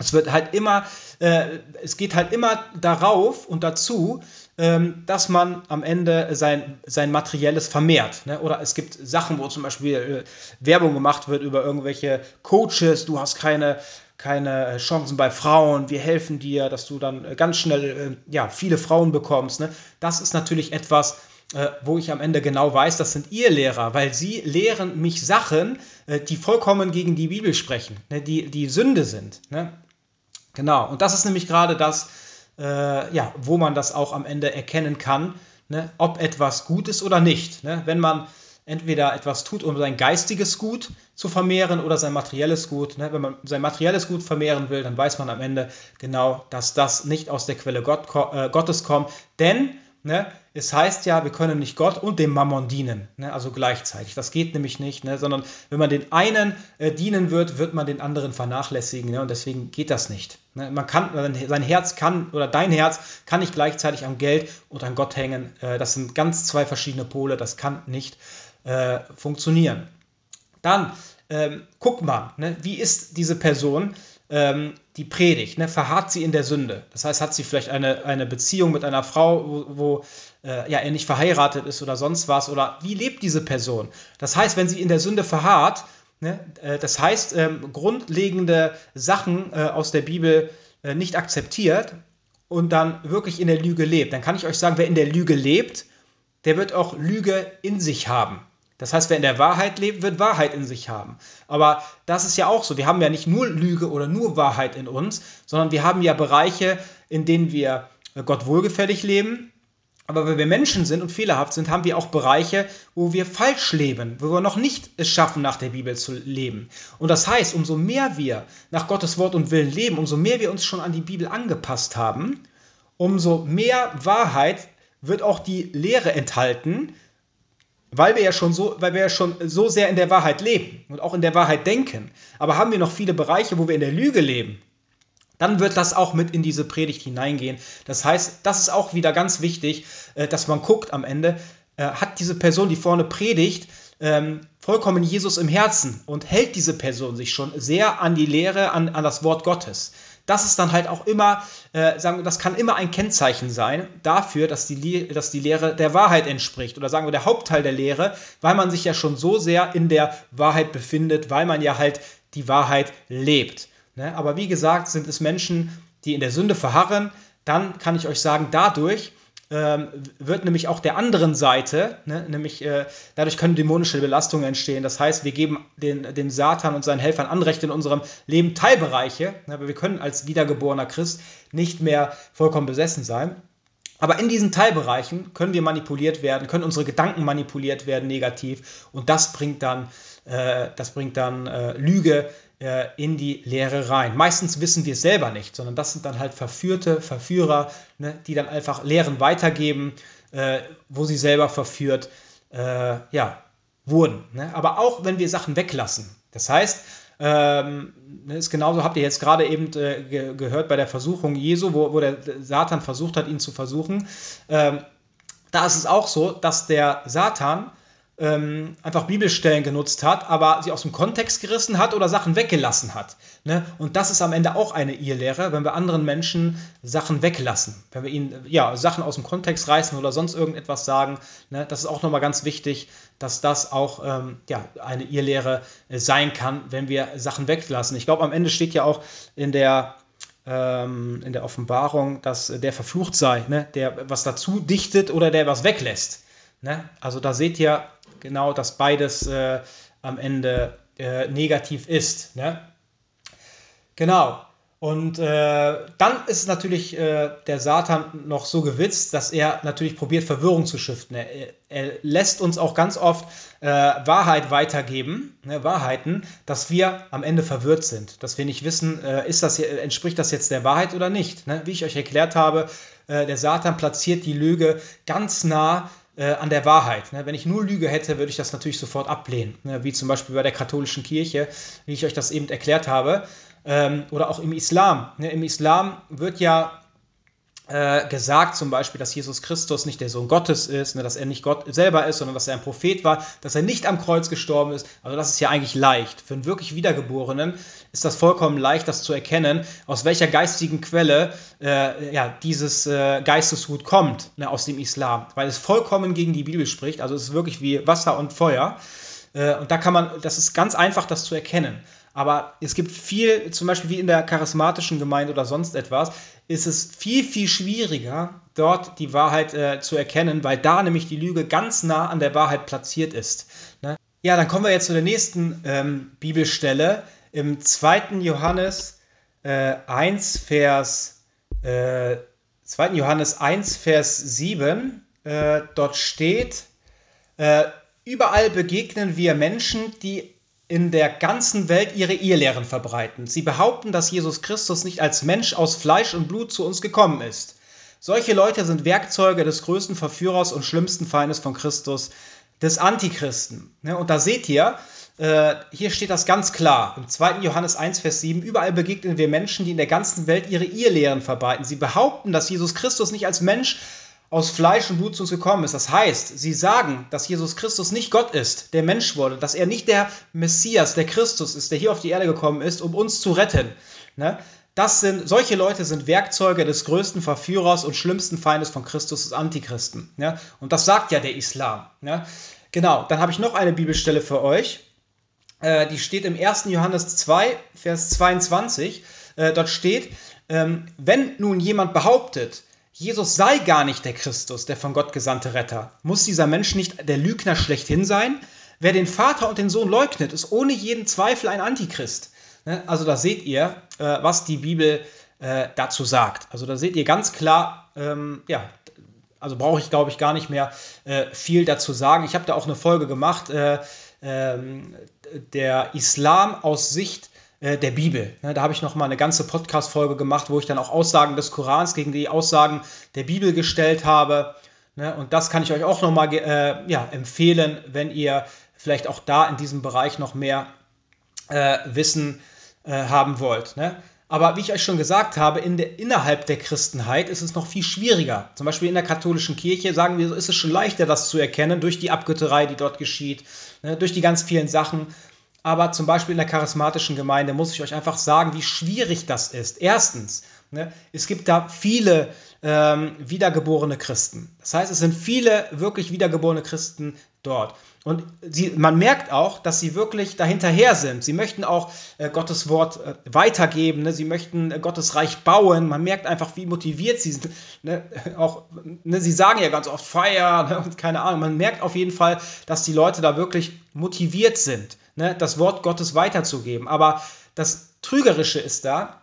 Es wird halt immer, äh, es geht halt immer darauf und dazu, ähm, dass man am Ende sein, sein Materielles vermehrt. Ne? Oder es gibt Sachen, wo zum Beispiel äh, Werbung gemacht wird über irgendwelche Coaches, du hast keine, keine Chancen bei Frauen, wir helfen dir, dass du dann ganz schnell äh, ja, viele Frauen bekommst. Ne? Das ist natürlich etwas, äh, wo ich am Ende genau weiß, das sind ihr Lehrer, weil sie lehren mich Sachen, äh, die vollkommen gegen die Bibel sprechen, ne? die, die Sünde sind. Ne? Genau, und das ist nämlich gerade das, äh, ja, wo man das auch am Ende erkennen kann, ne, ob etwas gut ist oder nicht. Wenn man entweder etwas tut, um sein geistiges Gut zu vermehren oder sein materielles Gut. Wenn man sein materielles Gut vermehren will, dann weiß man am Ende genau, dass das nicht aus der Quelle Gott, äh, Gottes kommt. Denn Ne? Es heißt ja, wir können nicht Gott und dem Mammon dienen, ne? also gleichzeitig. Das geht nämlich nicht, ne? sondern wenn man den einen äh, dienen wird, wird man den anderen vernachlässigen ne? und deswegen geht das nicht. Ne? Man kann, sein Herz kann oder dein Herz kann nicht gleichzeitig am Geld und an Gott hängen. Äh, das sind ganz zwei verschiedene Pole, das kann nicht äh, funktionieren. Dann ähm, guck mal, ne? wie ist diese Person? Ähm, die Predigt, ne, verharrt sie in der Sünde. Das heißt, hat sie vielleicht eine, eine Beziehung mit einer Frau, wo, wo äh, ja, er nicht verheiratet ist oder sonst was, oder wie lebt diese Person? Das heißt, wenn sie in der Sünde verharrt, ne, äh, das heißt, ähm, grundlegende Sachen äh, aus der Bibel äh, nicht akzeptiert und dann wirklich in der Lüge lebt, dann kann ich euch sagen, wer in der Lüge lebt, der wird auch Lüge in sich haben. Das heißt, wer in der Wahrheit lebt, wird Wahrheit in sich haben. Aber das ist ja auch so. Wir haben ja nicht nur Lüge oder nur Wahrheit in uns, sondern wir haben ja Bereiche, in denen wir Gott wohlgefällig leben. Aber wenn wir Menschen sind und fehlerhaft sind, haben wir auch Bereiche, wo wir falsch leben, wo wir noch nicht es schaffen, nach der Bibel zu leben. Und das heißt, umso mehr wir nach Gottes Wort und Willen leben, umso mehr wir uns schon an die Bibel angepasst haben, umso mehr Wahrheit wird auch die Lehre enthalten, weil wir ja schon so, weil wir ja schon so sehr in der Wahrheit leben und auch in der Wahrheit denken, aber haben wir noch viele Bereiche, wo wir in der Lüge leben, dann wird das auch mit in diese Predigt hineingehen. Das heißt, das ist auch wieder ganz wichtig, äh, dass man guckt am Ende, äh, hat diese Person, die vorne predigt, ähm, vollkommen Jesus im Herzen und hält diese Person sich schon sehr an die Lehre, an, an das Wort Gottes. Das ist dann halt auch immer, äh, sagen das kann immer ein Kennzeichen sein dafür, dass die, dass die Lehre der Wahrheit entspricht oder sagen wir der Hauptteil der Lehre, weil man sich ja schon so sehr in der Wahrheit befindet, weil man ja halt die Wahrheit lebt. Ne? Aber wie gesagt, sind es Menschen, die in der Sünde verharren, dann kann ich euch sagen, dadurch ähm, wird nämlich auch der anderen Seite, ne, nämlich äh, dadurch können dämonische Belastungen entstehen. Das heißt, wir geben den, den Satan und seinen Helfern Anrecht in unserem Leben Teilbereiche, ne, aber wir können als wiedergeborener Christ nicht mehr vollkommen besessen sein. Aber in diesen Teilbereichen können wir manipuliert werden, können unsere Gedanken manipuliert werden negativ und das bringt dann, äh, das bringt dann äh, Lüge, äh, in die Lehre rein. Meistens wissen wir es selber nicht, sondern das sind dann halt verführte Verführer, ne, die dann einfach Lehren weitergeben, äh, wo sie selber verführt äh, ja, wurden. Ne? Aber auch wenn wir Sachen weglassen. Das heißt, ähm, ne, ist genauso, habt ihr jetzt gerade eben äh, ge gehört bei der Versuchung Jesu, wo, wo der Satan versucht hat, ihn zu versuchen. Ähm, da ist es auch so, dass der Satan ähm, einfach Bibelstellen genutzt hat, aber sie aus dem Kontext gerissen hat oder Sachen weggelassen hat. Ne? Und das ist am Ende auch eine Irrlehre, wenn wir anderen Menschen Sachen weglassen. Wenn wir ihnen ja, Sachen aus dem Kontext reißen oder sonst irgendetwas sagen. Ne? Das ist auch nochmal ganz wichtig, dass das auch ähm, ja, eine Irrlehre äh, sein kann, wenn wir Sachen weglassen. Ich glaube, am Ende steht ja auch in der ähm, in der Offenbarung, dass der verflucht sei, ne? der was dazu dichtet oder der was weglässt. Ne? Also da seht ihr, genau, dass beides äh, am Ende äh, negativ ist. Ne? Genau. Und äh, dann ist natürlich äh, der Satan noch so gewitzt, dass er natürlich probiert, Verwirrung zu schiften. Er, er lässt uns auch ganz oft äh, Wahrheit weitergeben, ne, Wahrheiten, dass wir am Ende verwirrt sind, dass wir nicht wissen, äh, ist das, entspricht das jetzt der Wahrheit oder nicht. Ne? Wie ich euch erklärt habe, der Satan platziert die Lüge ganz nah äh, an der Wahrheit. Ne? Wenn ich nur Lüge hätte, würde ich das natürlich sofort ablehnen. Ne? Wie zum Beispiel bei der katholischen Kirche, wie ich euch das eben erklärt habe. Ähm, oder auch im Islam. Ne? Im Islam wird ja äh, gesagt zum Beispiel, dass Jesus Christus nicht der Sohn Gottes ist, ne, dass er nicht Gott selber ist, sondern dass er ein Prophet war, dass er nicht am Kreuz gestorben ist. Also das ist ja eigentlich leicht. Für einen wirklich Wiedergeborenen ist das vollkommen leicht, das zu erkennen, aus welcher geistigen Quelle äh, ja, dieses äh, Geistesgut kommt, ne, aus dem Islam. Weil es vollkommen gegen die Bibel spricht. Also es ist wirklich wie Wasser und Feuer. Äh, und da kann man, das ist ganz einfach, das zu erkennen. Aber es gibt viel, zum Beispiel wie in der charismatischen Gemeinde oder sonst etwas, ist es viel, viel schwieriger, dort die Wahrheit äh, zu erkennen, weil da nämlich die Lüge ganz nah an der Wahrheit platziert ist. Ne? Ja, dann kommen wir jetzt zu der nächsten ähm, Bibelstelle im 2. Johannes äh, 1, Vers äh, 2. Johannes 1, Vers 7. Äh, dort steht, äh, überall begegnen wir Menschen, die in der ganzen Welt ihre Irrlehren verbreiten. Sie behaupten, dass Jesus Christus nicht als Mensch aus Fleisch und Blut zu uns gekommen ist. Solche Leute sind Werkzeuge des größten Verführers und schlimmsten Feindes von Christus, des Antichristen. Und da seht ihr, äh, hier steht das ganz klar. Im 2. Johannes 1, Vers 7, überall begegnen wir Menschen, die in der ganzen Welt ihre Irrlehren verbreiten. Sie behaupten, dass Jesus Christus nicht als Mensch aus Fleisch und Blut zu uns gekommen ist. Das heißt, sie sagen, dass Jesus Christus nicht Gott ist, der Mensch wurde, dass er nicht der Messias, der Christus ist, der hier auf die Erde gekommen ist, um uns zu retten. Ne? Das sind, solche Leute sind Werkzeuge des größten Verführers und schlimmsten Feindes von Christus, des Antichristen. Ne? Und das sagt ja der Islam. Ne? Genau, dann habe ich noch eine Bibelstelle für euch. Äh, die steht im 1. Johannes 2, Vers 22. Äh, dort steht, ähm, wenn nun jemand behauptet, Jesus sei gar nicht der Christus, der von Gott gesandte Retter. Muss dieser Mensch nicht der Lügner schlechthin sein? Wer den Vater und den Sohn leugnet, ist ohne jeden Zweifel ein Antichrist. Ne? Also da seht ihr, äh, was die Bibel äh, dazu sagt. Also da seht ihr ganz klar, ähm, ja, also brauche ich glaube ich gar nicht mehr äh, viel dazu sagen. Ich habe da auch eine Folge gemacht, ähm, der Islam aus Sicht äh, der Bibel. Ne, da habe ich noch mal eine ganze Podcast-Folge gemacht, wo ich dann auch Aussagen des Korans gegen die Aussagen der Bibel gestellt habe. Ne? Und das kann ich euch auch nochmal äh, ja, empfehlen, wenn ihr vielleicht auch da in diesem Bereich noch mehr äh, Wissen äh, haben wollt. Ne? Aber wie ich euch schon gesagt habe, in der, innerhalb der Christenheit ist es noch viel schwieriger. Zum Beispiel in der katholischen Kirche, sagen wir, ist es schon leichter, das zu erkennen, durch die Abgötterei, die dort geschieht, ne, durch die ganz vielen Sachen. Aber zum Beispiel in der charismatischen Gemeinde muss ich euch einfach sagen, wie schwierig das ist. Erstens, ne, es gibt da viele ähm, wiedergeborene Christen. Das heißt, es sind viele wirklich wiedergeborene Christen dort. Und sie, man merkt auch, dass sie wirklich dahinterher sind. Sie möchten auch äh, Gottes Wort äh, weitergeben. Ne? Sie möchten äh, Gottes Reich bauen. Man merkt einfach, wie motiviert sie sind. Ne? Auch, ne? Sie sagen ja ganz oft Feier ne? und keine Ahnung. Man merkt auf jeden Fall, dass die Leute da wirklich motiviert sind, ne? das Wort Gottes weiterzugeben. Aber das Trügerische ist da,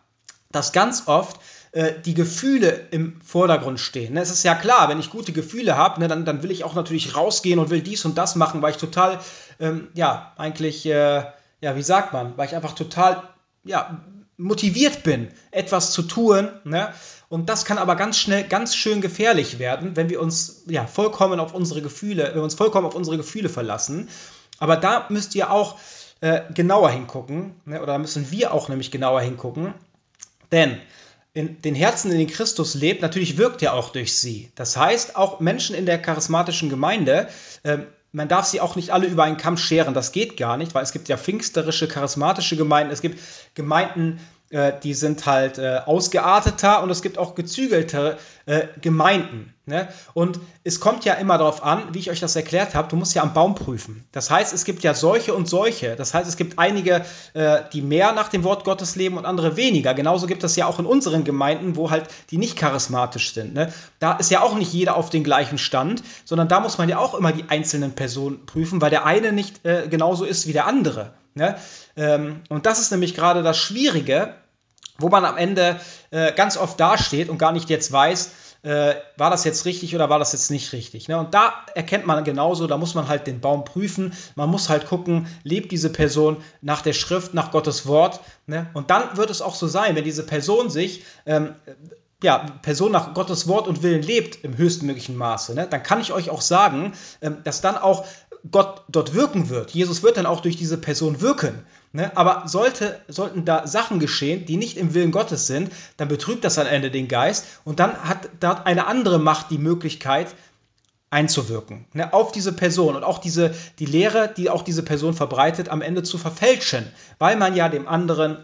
dass ganz oft äh, die Gefühle im Vordergrund stehen. Ne? Es ist ja klar, wenn ich gute Gefühle habe, ne, dann, dann will ich auch natürlich rausgehen und will dies und das machen, weil ich total, ähm, ja, eigentlich, äh, ja, wie sagt man, weil ich einfach total, ja, motiviert bin, etwas zu tun. Ne? Und das kann aber ganz schnell, ganz schön gefährlich werden, wenn wir uns ja vollkommen auf unsere Gefühle, wenn wir uns vollkommen auf unsere Gefühle verlassen. Aber da müsst ihr auch äh, genauer hingucken, ne? oder müssen wir auch nämlich genauer hingucken. Denn in den Herzen, in denen Christus lebt, natürlich wirkt er auch durch sie. Das heißt, auch Menschen in der charismatischen Gemeinde, äh, man darf sie auch nicht alle über einen Kamm scheren, das geht gar nicht, weil es gibt ja pfingsterische, charismatische Gemeinden, es gibt Gemeinden, äh, die sind halt äh, ausgearteter und es gibt auch gezügelte äh, Gemeinden. Ne? Und es kommt ja immer darauf an, wie ich euch das erklärt habe, du musst ja am Baum prüfen. Das heißt, es gibt ja solche und solche. Das heißt, es gibt einige, äh, die mehr nach dem Wort Gottes leben und andere weniger. Genauso gibt es ja auch in unseren Gemeinden, wo halt die nicht charismatisch sind. Ne? Da ist ja auch nicht jeder auf den gleichen Stand, sondern da muss man ja auch immer die einzelnen Personen prüfen, weil der eine nicht äh, genauso ist wie der andere. Ne? Ähm, und das ist nämlich gerade das Schwierige, wo man am Ende äh, ganz oft dasteht und gar nicht jetzt weiß, äh, war das jetzt richtig oder war das jetzt nicht richtig. Ne? Und da erkennt man genauso, da muss man halt den Baum prüfen, man muss halt gucken, lebt diese Person nach der Schrift, nach Gottes Wort. Ne? Und dann wird es auch so sein, wenn diese Person sich ähm, ja, Person nach Gottes Wort und Willen lebt im höchstmöglichen Maße, ne, dann kann ich euch auch sagen, ähm, dass dann auch Gott dort wirken wird. Jesus wird dann auch durch diese Person wirken. Ne? Aber sollte, sollten da Sachen geschehen, die nicht im Willen Gottes sind, dann betrübt das am Ende den Geist und dann hat dort eine andere Macht die Möglichkeit einzuwirken ne? auf diese Person und auch diese, die Lehre, die auch diese Person verbreitet, am Ende zu verfälschen, weil man ja dem anderen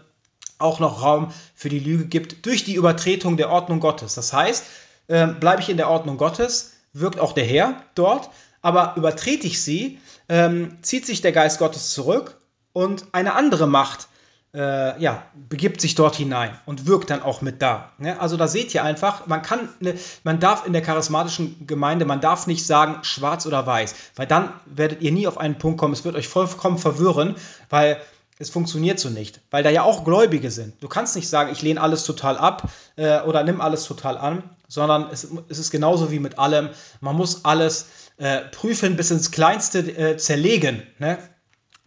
auch noch Raum für die Lüge gibt durch die Übertretung der Ordnung Gottes. Das heißt, äh, bleibe ich in der Ordnung Gottes, wirkt auch der Herr dort, aber übertrete ich sie, ähm, zieht sich der Geist Gottes zurück und eine andere Macht äh, ja, begibt sich dort hinein und wirkt dann auch mit da. Ne? Also da seht ihr einfach, man kann, ne, man darf in der charismatischen Gemeinde, man darf nicht sagen schwarz oder weiß, weil dann werdet ihr nie auf einen Punkt kommen, es wird euch vollkommen verwirren, weil es funktioniert so nicht, weil da ja auch Gläubige sind. Du kannst nicht sagen, ich lehne alles total ab äh, oder nimm alles total an, sondern es, es, ist genauso wie mit allem. Man muss alles äh, prüfen, bis ins Kleinste äh, zerlegen, ne?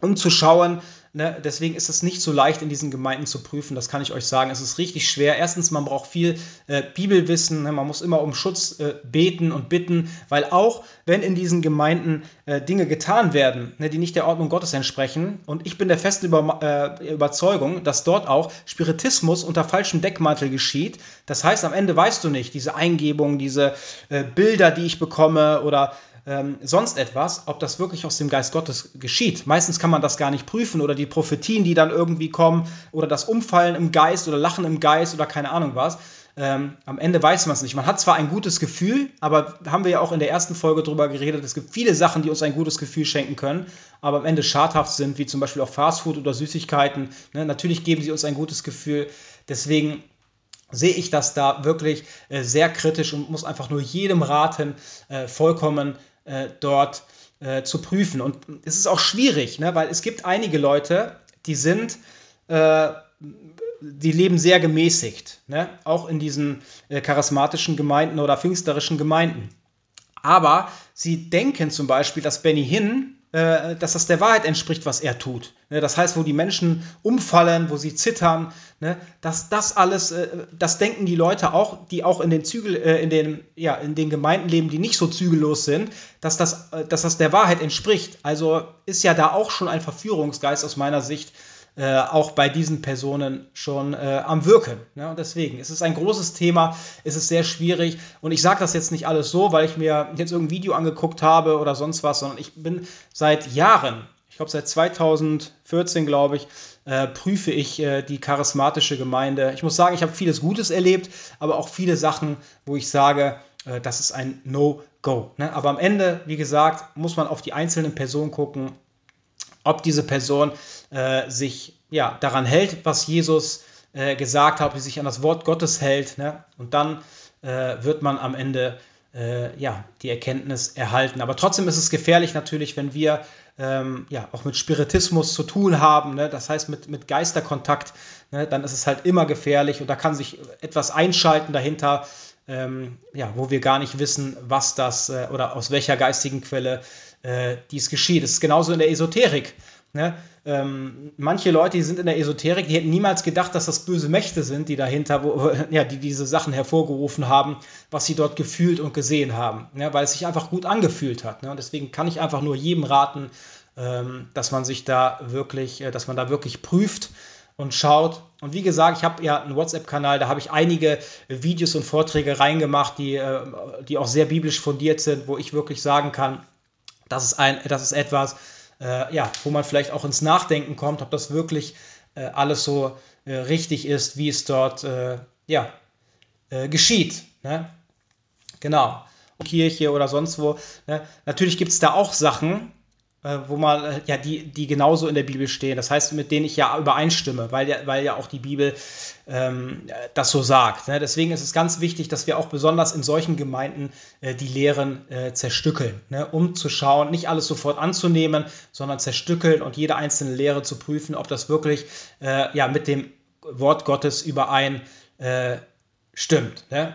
um zu schauen, Ne, deswegen ist es nicht so leicht, in diesen Gemeinden zu prüfen. Das kann ich euch sagen. Es ist richtig schwer. Erstens, man braucht viel äh, Bibelwissen. Ne, man muss immer um Schutz äh, beten und bitten, weil auch wenn in diesen Gemeinden äh, Dinge getan werden, ne, die nicht der Ordnung Gottes entsprechen, und ich bin der festen Über äh, Überzeugung, dass dort auch Spiritismus unter falschem Deckmantel geschieht. Das heißt, am Ende weißt du nicht, diese Eingebungen, diese äh, Bilder, die ich bekomme oder ähm, sonst etwas, ob das wirklich aus dem Geist Gottes geschieht. Meistens kann man das gar nicht prüfen oder die Prophetien, die dann irgendwie kommen oder das Umfallen im Geist oder Lachen im Geist oder keine Ahnung was. Ähm, am Ende weiß man es nicht. Man hat zwar ein gutes Gefühl, aber haben wir ja auch in der ersten Folge drüber geredet, es gibt viele Sachen, die uns ein gutes Gefühl schenken können, aber am Ende schadhaft sind, wie zum Beispiel auch Fastfood oder Süßigkeiten. Ne? Natürlich geben sie uns ein gutes Gefühl. Deswegen sehe ich das da wirklich äh, sehr kritisch und muss einfach nur jedem raten, äh, vollkommen äh, dort äh, zu prüfen. Und es ist auch schwierig, ne? weil es gibt einige Leute, die sind, äh, die leben sehr gemäßigt, ne? auch in diesen äh, charismatischen Gemeinden oder pfingsterischen Gemeinden. Aber sie denken zum Beispiel, dass Benny Hinn äh, dass das der Wahrheit entspricht, was er tut. Ne, das heißt, wo die Menschen umfallen, wo sie zittern, ne, dass das alles, äh, das denken die Leute auch, die auch in den Zügel, äh, in den, ja, in den Gemeinden leben, die nicht so zügellos sind, dass das, dass das der Wahrheit entspricht. Also ist ja da auch schon ein Verführungsgeist aus meiner Sicht äh, auch bei diesen Personen schon äh, am Wirken. Ne? Und deswegen ist es ein großes Thema, ist es sehr schwierig. Und ich sage das jetzt nicht alles so, weil ich mir jetzt irgendein Video angeguckt habe oder sonst was, sondern ich bin seit Jahren, ich glaube seit 2014, glaube ich, äh, prüfe ich äh, die charismatische Gemeinde. Ich muss sagen, ich habe vieles Gutes erlebt, aber auch viele Sachen, wo ich sage, äh, das ist ein No-Go. Ne? Aber am Ende, wie gesagt, muss man auf die einzelnen Personen gucken ob diese Person äh, sich ja, daran hält, was Jesus äh, gesagt hat, ob sie sich an das Wort Gottes hält. Ne? Und dann äh, wird man am Ende äh, ja, die Erkenntnis erhalten. Aber trotzdem ist es gefährlich natürlich, wenn wir ähm, ja, auch mit Spiritismus zu tun haben, ne? das heißt mit, mit Geisterkontakt, ne? dann ist es halt immer gefährlich und da kann sich etwas einschalten dahinter, ähm, ja, wo wir gar nicht wissen, was das äh, oder aus welcher geistigen Quelle äh, dies geschieht. Es ist genauso in der Esoterik. Ne? Ähm, manche Leute, die sind in der Esoterik, die hätten niemals gedacht, dass das böse Mächte sind, die dahinter, wo, ja, die diese Sachen hervorgerufen haben, was sie dort gefühlt und gesehen haben, ne? weil es sich einfach gut angefühlt hat. Ne? Und deswegen kann ich einfach nur jedem raten, ähm, dass man sich da wirklich, äh, dass man da wirklich prüft und schaut. Und wie gesagt, ich habe ja einen WhatsApp-Kanal, da habe ich einige Videos und Vorträge reingemacht, die, äh, die auch sehr biblisch fundiert sind, wo ich wirklich sagen kann, das ist, ein, das ist etwas, äh, ja, wo man vielleicht auch ins Nachdenken kommt, ob das wirklich äh, alles so äh, richtig ist, wie es dort äh, ja, äh, geschieht. Ne? Genau. Kirche oder sonst wo. Ne? Natürlich gibt es da auch Sachen, äh, wo man, äh, ja, die, die genauso in der Bibel stehen. Das heißt, mit denen ich ja übereinstimme, weil ja, weil ja auch die Bibel ähm, das so sagt. Ne? Deswegen ist es ganz wichtig, dass wir auch besonders in solchen Gemeinden äh, die Lehren äh, zerstückeln, ne? um zu schauen, nicht alles sofort anzunehmen, sondern zerstückeln und jede einzelne Lehre zu prüfen, ob das wirklich äh, ja, mit dem Wort Gottes überein äh, stimmt. Ne?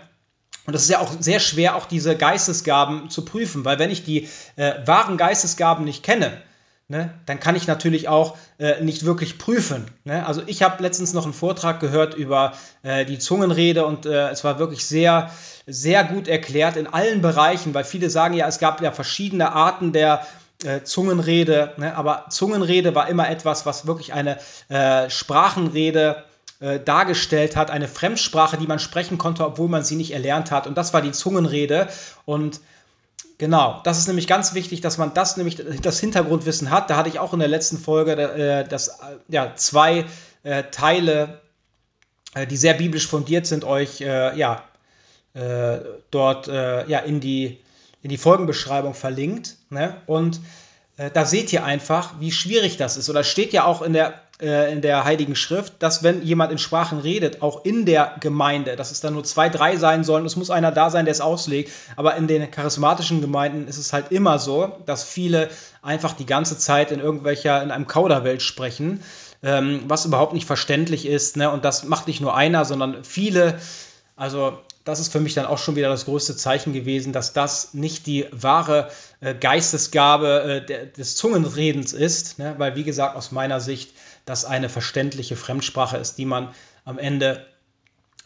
Und es ist ja auch sehr schwer, auch diese Geistesgaben zu prüfen, weil wenn ich die äh, wahren Geistesgaben nicht kenne, ne, dann kann ich natürlich auch äh, nicht wirklich prüfen. Ne? Also ich habe letztens noch einen Vortrag gehört über äh, die Zungenrede und äh, es war wirklich sehr, sehr gut erklärt in allen Bereichen, weil viele sagen ja, es gab ja verschiedene Arten der äh, Zungenrede, ne? aber Zungenrede war immer etwas, was wirklich eine äh, Sprachenrede äh, dargestellt hat, eine Fremdsprache, die man sprechen konnte, obwohl man sie nicht erlernt hat. Und das war die Zungenrede. Und Genau, das ist nämlich ganz wichtig, dass man das nämlich das Hintergrundwissen hat. Da hatte ich auch in der letzten Folge äh, das, ja, zwei äh, Teile, äh, die sehr biblisch fundiert sind, euch äh, ja, äh, dort ja, in, die, in die Folgenbeschreibung verlinkt. Ne? Und da seht ihr einfach, wie schwierig das ist. Oder steht ja auch in der in der Heiligen Schrift, dass wenn jemand in Sprachen redet, auch in der Gemeinde, dass es dann nur zwei, drei sein sollen, es muss einer da sein, der es auslegt, aber in den charismatischen Gemeinden ist es halt immer so, dass viele einfach die ganze Zeit in irgendwelcher, in einem Kauderwelt sprechen, ähm, was überhaupt nicht verständlich ist, ne? und das macht nicht nur einer, sondern viele, also das ist für mich dann auch schon wieder das größte Zeichen gewesen, dass das nicht die wahre äh, Geistesgabe äh, der, des Zungenredens ist, ne? weil wie gesagt aus meiner Sicht das eine verständliche Fremdsprache ist, die man am Ende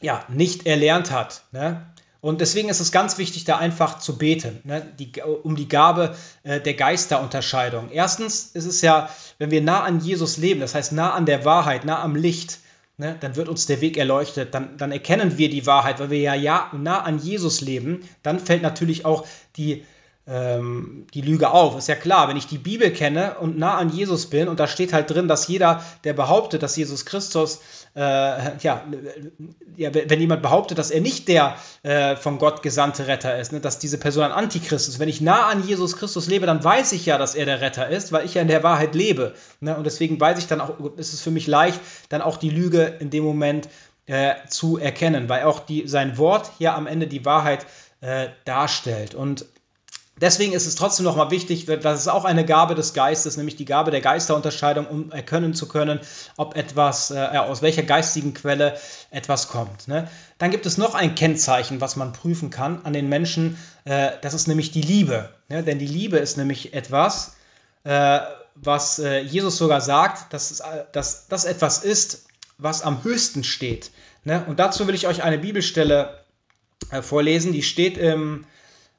ja nicht erlernt hat. Ne? Und deswegen ist es ganz wichtig, da einfach zu beten, ne? die, um die Gabe äh, der Geisterunterscheidung. Erstens ist es ja, wenn wir nah an Jesus leben, das heißt nah an der Wahrheit, nah am Licht, ne? dann wird uns der Weg erleuchtet, dann, dann erkennen wir die Wahrheit, weil wir ja, ja nah an Jesus leben. Dann fällt natürlich auch die ähm, die Lüge auf. Ist ja klar, wenn ich die Bibel kenne und nah an Jesus bin und da steht halt drin, dass jeder, der behauptet, dass Jesus Christus, äh, ja, ja, wenn jemand behauptet, dass er nicht der äh, von Gott gesandte Retter ist, ne, dass diese Person ein Antichrist ist. Wenn ich nah an Jesus Christus lebe, dann weiß ich ja, dass er der Retter ist, weil ich ja in der Wahrheit lebe. Ne, und deswegen weiß ich dann auch, ist es für mich leicht, dann auch die Lüge in dem Moment äh, zu erkennen, weil auch die, sein Wort hier am Ende die Wahrheit äh, darstellt. Und Deswegen ist es trotzdem nochmal wichtig, das ist auch eine Gabe des Geistes, nämlich die Gabe der Geisterunterscheidung, um erkennen zu können, ob etwas, äh, aus welcher geistigen Quelle etwas kommt. Ne? Dann gibt es noch ein Kennzeichen, was man prüfen kann an den Menschen, äh, das ist nämlich die Liebe. Ne? Denn die Liebe ist nämlich etwas, äh, was äh, Jesus sogar sagt, äh, dass das etwas ist, was am höchsten steht. Ne? Und dazu will ich euch eine Bibelstelle äh, vorlesen, die steht im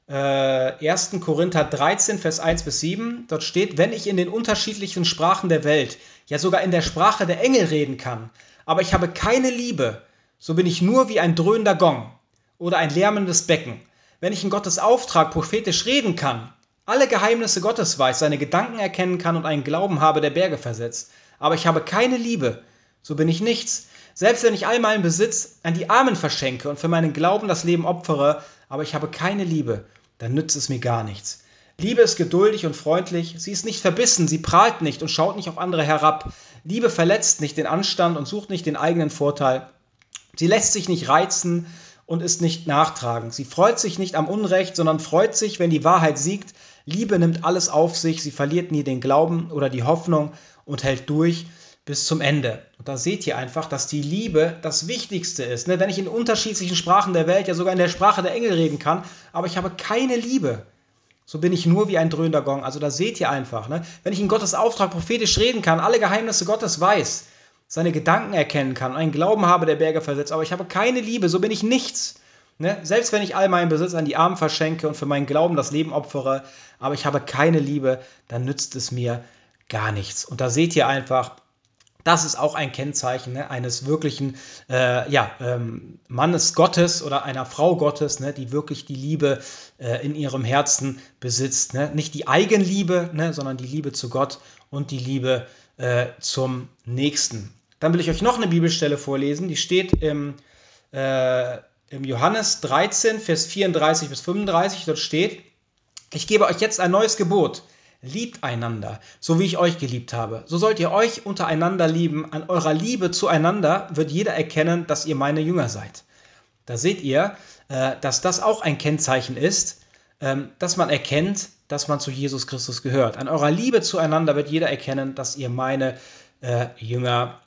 äh, 1. Korinther 13, Vers 1 bis 7. Dort steht, wenn ich in den unterschiedlichen Sprachen der Welt, ja sogar in der Sprache der Engel reden kann, aber ich habe keine Liebe, so bin ich nur wie ein dröhnender Gong oder ein lärmendes Becken. Wenn ich in Gottes Auftrag prophetisch reden kann, alle Geheimnisse Gottes weiß, seine Gedanken erkennen kann und einen Glauben habe, der Berge versetzt, aber ich habe keine Liebe, so bin ich nichts. Selbst wenn ich all meinen Besitz an die Armen verschenke und für meinen Glauben das Leben opfere, aber ich habe keine Liebe, dann nützt es mir gar nichts. Liebe ist geduldig und freundlich, sie ist nicht verbissen, sie prahlt nicht und schaut nicht auf andere herab. Liebe verletzt nicht den Anstand und sucht nicht den eigenen Vorteil. Sie lässt sich nicht reizen und ist nicht nachtragend. Sie freut sich nicht am Unrecht, sondern freut sich, wenn die Wahrheit siegt. Liebe nimmt alles auf sich, sie verliert nie den Glauben oder die Hoffnung und hält durch bis zum Ende. Und da seht ihr einfach, dass die Liebe das Wichtigste ist. Ne? Wenn ich in unterschiedlichen Sprachen der Welt, ja sogar in der Sprache der Engel reden kann, aber ich habe keine Liebe, so bin ich nur wie ein dröhnender Gong. Also da seht ihr einfach, ne? wenn ich in Gottes Auftrag prophetisch reden kann, alle Geheimnisse Gottes weiß, seine Gedanken erkennen kann, einen Glauben habe, der Berge versetzt, aber ich habe keine Liebe, so bin ich nichts. Ne? Selbst wenn ich all meinen Besitz an die Armen verschenke und für meinen Glauben das Leben opfere, aber ich habe keine Liebe, dann nützt es mir gar nichts. Und da seht ihr einfach, das ist auch ein Kennzeichen ne, eines wirklichen äh, ja, ähm, Mannes Gottes oder einer Frau Gottes, ne, die wirklich die Liebe äh, in ihrem Herzen besitzt. Ne? Nicht die Eigenliebe, ne, sondern die Liebe zu Gott und die Liebe äh, zum Nächsten. Dann will ich euch noch eine Bibelstelle vorlesen, die steht im, äh, im Johannes 13, Vers 34 bis 35. Dort steht, ich gebe euch jetzt ein neues Gebot Liebt einander, so wie ich euch geliebt habe. So sollt ihr euch untereinander lieben. An eurer Liebe zueinander wird jeder erkennen, dass ihr meine Jünger seid. Da seht ihr, äh, dass das auch ein Kennzeichen ist, ähm, dass man erkennt, dass man zu Jesus Christus gehört. An eurer Liebe zueinander wird jeder erkennen, dass ihr meine äh, Jünger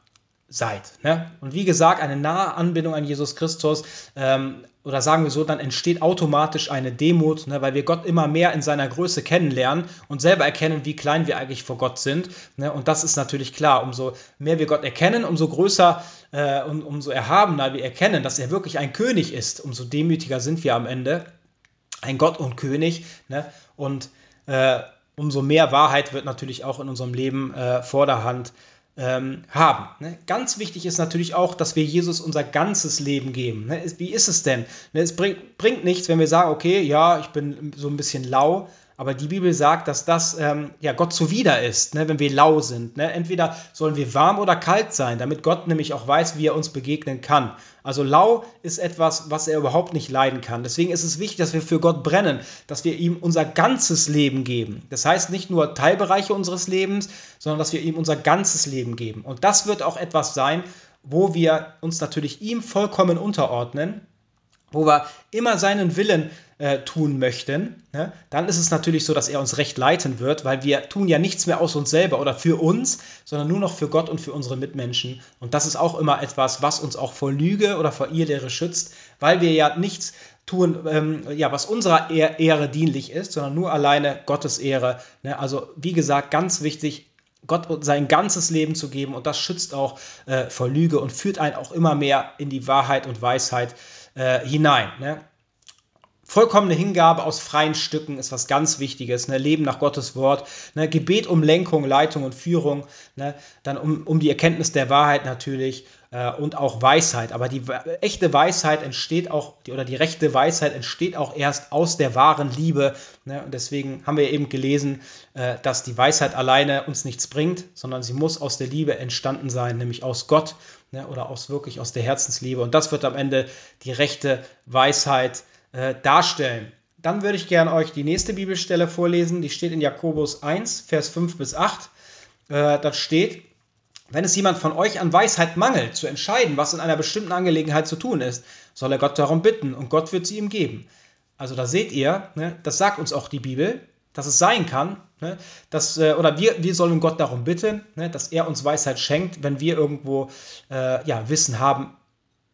seid. Ne? Und wie gesagt, eine nahe Anbindung an Jesus Christus, ähm, oder sagen wir so, dann entsteht automatisch eine Demut, ne, weil wir Gott immer mehr in seiner Größe kennenlernen und selber erkennen, wie klein wir eigentlich vor Gott sind. Ne, und das ist natürlich klar. Umso mehr wir Gott erkennen, umso größer äh, und umso erhabener wir erkennen, dass er wirklich ein König ist, umso demütiger sind wir am Ende. Ein Gott und König. Ne, und äh, umso mehr Wahrheit wird natürlich auch in unserem Leben äh, vorderhand ähm, haben. Ne? Ganz wichtig ist natürlich auch, dass wir Jesus unser ganzes Leben geben. Ne? Wie ist es denn? Ne? Es bring, bringt nichts, wenn wir sagen, okay, ja, ich bin so ein bisschen lau, aber die Bibel sagt, dass das ähm, ja Gott zuwider ist, ne, wenn wir lau sind. Ne? Entweder sollen wir warm oder kalt sein, damit Gott nämlich auch weiß, wie er uns begegnen kann. Also lau ist etwas, was er überhaupt nicht leiden kann. Deswegen ist es wichtig, dass wir für Gott brennen, dass wir ihm unser ganzes Leben geben. Das heißt nicht nur Teilbereiche unseres Lebens, sondern dass wir ihm unser ganzes Leben geben. Und das wird auch etwas sein, wo wir uns natürlich ihm vollkommen unterordnen wo wir immer seinen Willen äh, tun möchten, ne, dann ist es natürlich so, dass er uns recht leiten wird, weil wir tun ja nichts mehr aus uns selber oder für uns, sondern nur noch für Gott und für unsere Mitmenschen. Und das ist auch immer etwas, was uns auch vor Lüge oder vor Irrlehre schützt, weil wir ja nichts tun, ähm, ja, was unserer Ehre dienlich ist, sondern nur alleine Gottes Ehre. Ne? Also wie gesagt, ganz wichtig, Gott sein ganzes Leben zu geben und das schützt auch äh, vor Lüge und führt einen auch immer mehr in die Wahrheit und Weisheit äh, hinein. Ne? Vollkommene Hingabe aus freien Stücken ist was ganz Wichtiges. Ne? Leben nach Gottes Wort. Ne? Gebet um Lenkung, Leitung und Führung. Ne? Dann um, um die Erkenntnis der Wahrheit natürlich äh, und auch Weisheit. Aber die echte Weisheit entsteht auch, oder die rechte Weisheit entsteht auch erst aus der wahren Liebe. Ne? Und deswegen haben wir eben gelesen, äh, dass die Weisheit alleine uns nichts bringt, sondern sie muss aus der Liebe entstanden sein, nämlich aus Gott ne? oder aus wirklich aus der Herzensliebe. Und das wird am Ende die rechte Weisheit äh, darstellen. Dann würde ich gerne euch die nächste Bibelstelle vorlesen. Die steht in Jakobus 1, Vers 5 bis 8. Äh, das steht, wenn es jemand von euch an Weisheit mangelt, zu entscheiden, was in einer bestimmten Angelegenheit zu tun ist, soll er Gott darum bitten und Gott wird sie ihm geben. Also da seht ihr, ne, das sagt uns auch die Bibel, dass es sein kann, ne, dass, äh, oder wir, wir sollen Gott darum bitten, ne, dass er uns Weisheit schenkt, wenn wir irgendwo äh, ja, Wissen haben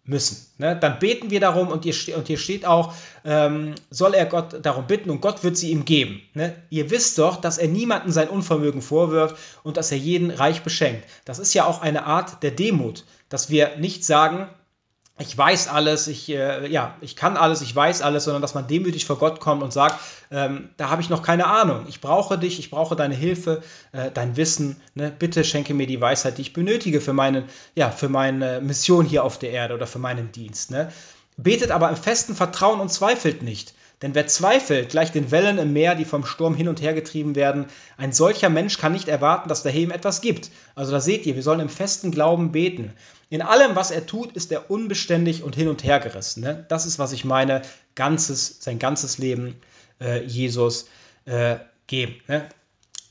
müssen. Ne? Dann beten wir darum und hier, und hier steht auch, ähm, soll er Gott darum bitten und Gott wird sie ihm geben. Ne? Ihr wisst doch, dass er niemanden sein Unvermögen vorwirft und dass er jeden reich beschenkt. Das ist ja auch eine Art der Demut, dass wir nicht sagen, ich weiß alles, ich, äh, ja, ich kann alles, ich weiß alles, sondern dass man demütig vor Gott kommt und sagt, ähm, da habe ich noch keine Ahnung. Ich brauche dich, ich brauche deine Hilfe, äh, dein Wissen. Ne? Bitte schenke mir die Weisheit, die ich benötige für, meine, ja, für meine Mission hier auf der Erde oder für meinen Dienst. Ne? Betet aber im festen Vertrauen und zweifelt nicht. Denn wer zweifelt, gleich den Wellen im Meer, die vom Sturm hin und her getrieben werden, ein solcher Mensch kann nicht erwarten, dass der Himmel etwas gibt. Also da seht ihr, wir sollen im festen Glauben beten. In allem, was er tut, ist er unbeständig und hin und her gerissen. Ne? Das ist, was ich meine, ganzes, sein ganzes Leben äh, Jesus äh, geben. Ne?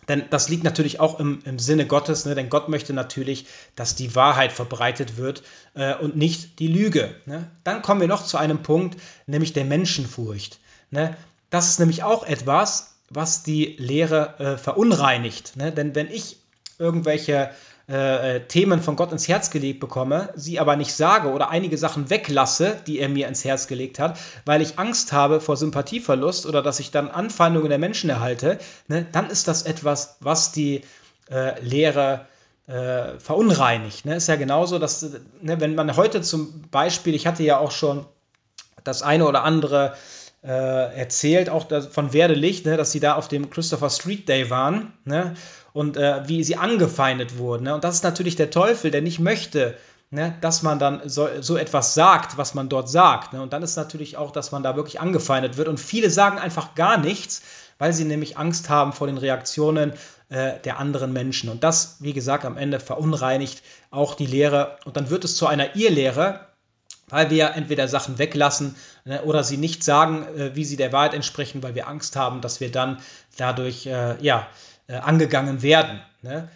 Denn das liegt natürlich auch im, im Sinne Gottes, ne? denn Gott möchte natürlich, dass die Wahrheit verbreitet wird äh, und nicht die Lüge. Ne? Dann kommen wir noch zu einem Punkt, nämlich der Menschenfurcht. Ne? Das ist nämlich auch etwas, was die Lehre äh, verunreinigt. Ne? Denn wenn ich irgendwelche äh, äh, Themen von Gott ins Herz gelegt bekomme, sie aber nicht sage oder einige Sachen weglasse, die er mir ins Herz gelegt hat, weil ich Angst habe vor Sympathieverlust oder dass ich dann Anfeindungen der Menschen erhalte, ne, dann ist das etwas, was die äh, Lehre äh, verunreinigt. Ne? Ist ja genauso, dass, ne, wenn man heute zum Beispiel, ich hatte ja auch schon das eine oder andere äh, erzählt, auch von Werde Licht, ne, dass sie da auf dem Christopher Street Day waren. Ne? und äh, wie sie angefeindet wurden. Ne? Und das ist natürlich der Teufel, der nicht möchte, ne, dass man dann so, so, etwas sagt, was man dort sagt. Ne? Und dann ist natürlich auch, dass man da wirklich angefeindet wird. Und viele sagen einfach gar nichts, weil sie nämlich Angst haben vor den Reaktionen äh, der anderen Menschen. Und das, wie gesagt, am Ende verunreinigt auch die Lehre. Und dann wird es zu einer Irrlehre, weil wir entweder Sachen weglassen ne, oder sie nicht sagen, äh, wie sie der Wahrheit entsprechen, weil wir Angst haben, dass wir dann dadurch, äh, ja, äh, angegangen werden. Ne?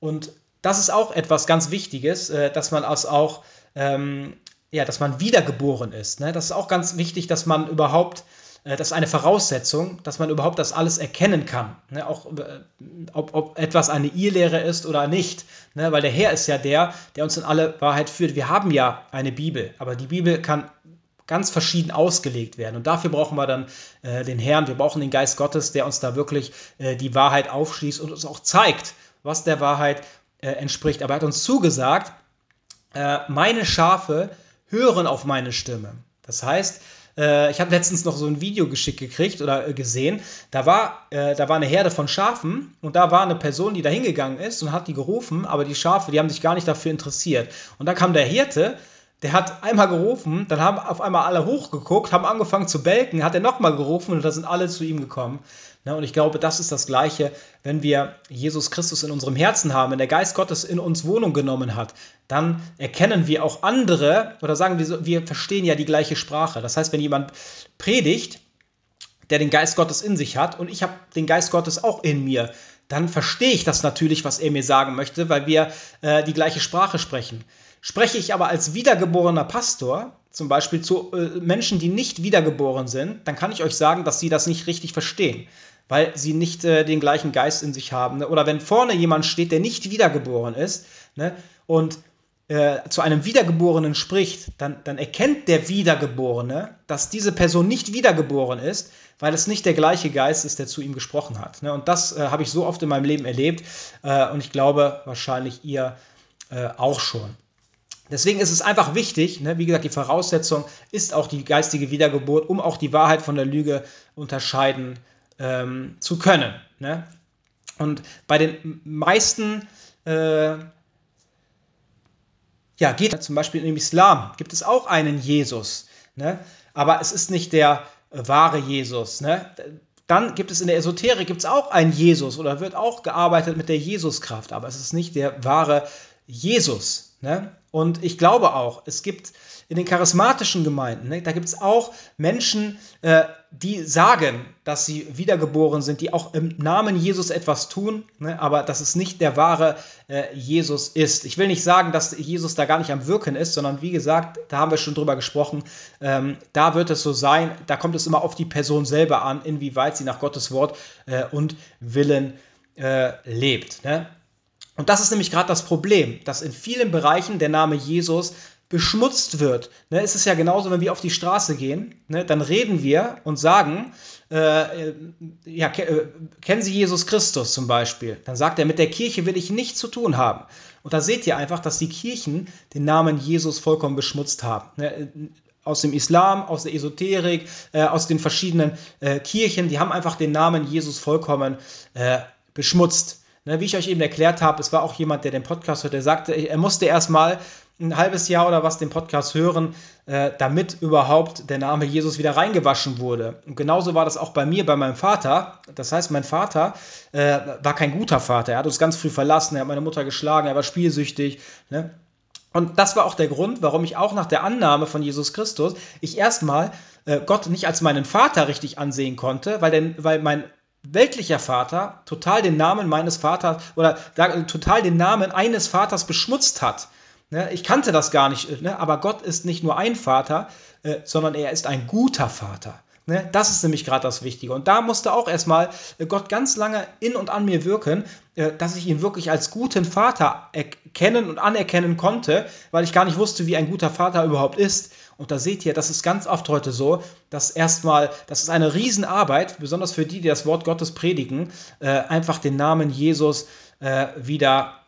Und das ist auch etwas ganz Wichtiges, dass man als auch, ähm, ja, dass man wiedergeboren ist. Ne? Das ist auch ganz wichtig, dass man überhaupt, das ist eine Voraussetzung, dass man überhaupt das alles erkennen kann. Ne? Auch äh, ob, ob, etwas eine Irrlehre ist oder nicht. Ne? Weil der Herr ist ja der, der uns in alle Wahrheit führt. Wir haben ja eine Bibel, aber die Bibel kann ganz verschieden ausgelegt werden. Und dafür brauchen wir dann äh, den Herrn, wir brauchen den Geist Gottes, der uns da wirklich äh, die Wahrheit aufschließt und uns auch zeigt, was der Wahrheit äh, entspricht. Aber er hat uns zugesagt, äh, meine Schafe hören auf meine Stimme. Das heißt, äh, ich habe letztens noch so ein Video geschickt gekriegt oder äh, gesehen. Da war, da war eine Herde von Schafen und da war eine Person, die da hingegangen ist und hat die gerufen, aber die Schafe, die haben sich gar nicht dafür interessiert. Und dann kam der Hirte der hat einmal gerufen, dann haben auf einmal alle hochgeguckt, haben angefangen zu belken, hat er nochmal gerufen und da sind alle zu ihm gekommen. Ne, und ich glaube, das ist das Gleiche, wenn wir Jesus Christus in unserem Herzen haben, wenn der Geist Gottes in uns Wohnung genommen hat, dann erkennen wir auch andere oder sagen wir, wir verstehen ja die gleiche Sprache. Das heißt, wenn jemand predigt, der den Geist Gottes in sich hat und ich habe den Geist Gottes auch in mir, dann verstehe ich das natürlich, was er mir sagen möchte, weil wir äh, die gleiche Sprache sprechen. Spreche ich aber als wiedergeborener Pastor, zum Beispiel zu äh, Menschen, die nicht wiedergeboren sind, dann kann ich euch sagen, dass sie das nicht richtig verstehen, weil sie nicht äh, den gleichen Geist in sich haben. Ne? Oder wenn vorne jemand steht, der nicht wiedergeboren ist ne? und äh, zu einem Wiedergeborenen spricht, dann, dann erkennt der Wiedergeborene, dass diese Person nicht wiedergeboren ist, weil es nicht der gleiche Geist ist, der zu ihm gesprochen hat. Ne? Und das äh, habe ich so oft in meinem Leben erlebt äh, und ich glaube wahrscheinlich ihr äh, auch schon. Deswegen ist es einfach wichtig, ne, wie gesagt, die Voraussetzung ist auch die geistige Wiedergeburt, um auch die Wahrheit von der Lüge unterscheiden ähm, zu können. Ne? Und bei den meisten, äh, ja, geht zum Beispiel im Islam, gibt es auch einen Jesus, ne? aber es ist nicht der äh, wahre Jesus. Ne? Dann gibt es in der Esoterik gibt's auch einen Jesus oder wird auch gearbeitet mit der Jesuskraft, aber es ist nicht der wahre Jesus. Ne? Und ich glaube auch, es gibt in den charismatischen Gemeinden, ne, da gibt es auch Menschen, äh, die sagen, dass sie wiedergeboren sind, die auch im Namen Jesus etwas tun, ne, aber dass es nicht der wahre äh, Jesus ist. Ich will nicht sagen, dass Jesus da gar nicht am Wirken ist, sondern wie gesagt, da haben wir schon drüber gesprochen, ähm, da wird es so sein, da kommt es immer auf die Person selber an, inwieweit sie nach Gottes Wort äh, und Willen äh, lebt. Ne? Und das ist nämlich gerade das Problem, dass in vielen Bereichen der Name Jesus beschmutzt wird. Ne, es ist ja genauso, wenn wir auf die Straße gehen, ne, dann reden wir und sagen, äh, äh ja, äh, kennen Sie Jesus Christus zum Beispiel? Dann sagt er, mit der Kirche will ich nichts zu tun haben. Und da seht ihr einfach, dass die Kirchen den Namen Jesus vollkommen beschmutzt haben. Ne, aus dem Islam, aus der Esoterik, äh, aus den verschiedenen äh, Kirchen, die haben einfach den Namen Jesus vollkommen äh, beschmutzt. Ne, wie ich euch eben erklärt habe, es war auch jemand, der den Podcast hört, der sagte, er musste erstmal ein halbes Jahr oder was den Podcast hören, äh, damit überhaupt der Name Jesus wieder reingewaschen wurde. Und genauso war das auch bei mir, bei meinem Vater. Das heißt, mein Vater äh, war kein guter Vater. Er hat uns ganz früh verlassen, er hat meine Mutter geschlagen, er war spielsüchtig. Ne? Und das war auch der Grund, warum ich auch nach der Annahme von Jesus Christus, ich erstmal äh, Gott nicht als meinen Vater richtig ansehen konnte, weil, denn, weil mein weltlicher Vater total den Namen meines Vaters oder total den Namen eines Vaters beschmutzt hat. Ne, ich kannte das gar nicht, ne, aber Gott ist nicht nur ein Vater, äh, sondern er ist ein guter Vater. Ne, das ist nämlich gerade das Wichtige. Und da musste auch erstmal äh, Gott ganz lange in und an mir wirken, äh, dass ich ihn wirklich als guten Vater erkennen und anerkennen konnte, weil ich gar nicht wusste, wie ein guter Vater überhaupt ist. Und da seht ihr, das ist ganz oft heute so, dass erstmal, das ist eine Riesenarbeit, besonders für die, die das Wort Gottes predigen, äh, einfach den Namen Jesus äh, wieder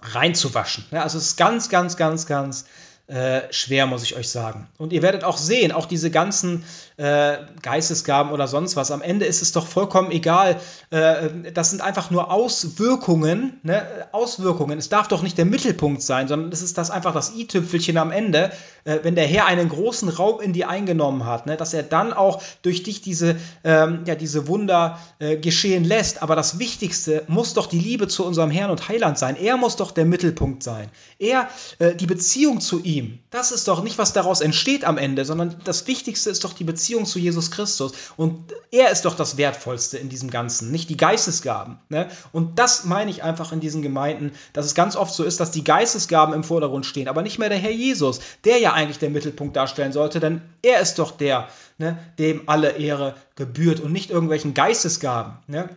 reinzuwaschen. Ja, also es ist ganz, ganz, ganz, ganz äh, schwer, muss ich euch sagen. Und ihr werdet auch sehen, auch diese ganzen äh, Geistesgaben oder sonst was, am Ende ist es doch vollkommen egal. Äh, das sind einfach nur Auswirkungen, ne? Auswirkungen. Es darf doch nicht der Mittelpunkt sein, sondern es ist das einfach das i-Tüpfelchen am Ende, äh, wenn der Herr einen großen Raum in dir eingenommen hat, ne? dass er dann auch durch dich diese, ähm, ja, diese Wunder äh, geschehen lässt. Aber das Wichtigste muss doch die Liebe zu unserem Herrn und Heiland sein. Er muss doch der Mittelpunkt sein. Er, äh, die Beziehung zu ihm ihm. Das ist doch nicht, was daraus entsteht am Ende, sondern das Wichtigste ist doch die Beziehung zu Jesus Christus. Und er ist doch das Wertvollste in diesem Ganzen, nicht die Geistesgaben. Ne? Und das meine ich einfach in diesen Gemeinden, dass es ganz oft so ist, dass die Geistesgaben im Vordergrund stehen, aber nicht mehr der Herr Jesus, der ja eigentlich der Mittelpunkt darstellen sollte, denn er ist doch der, ne, dem alle Ehre gebührt und nicht irgendwelchen Geistesgaben. Ne?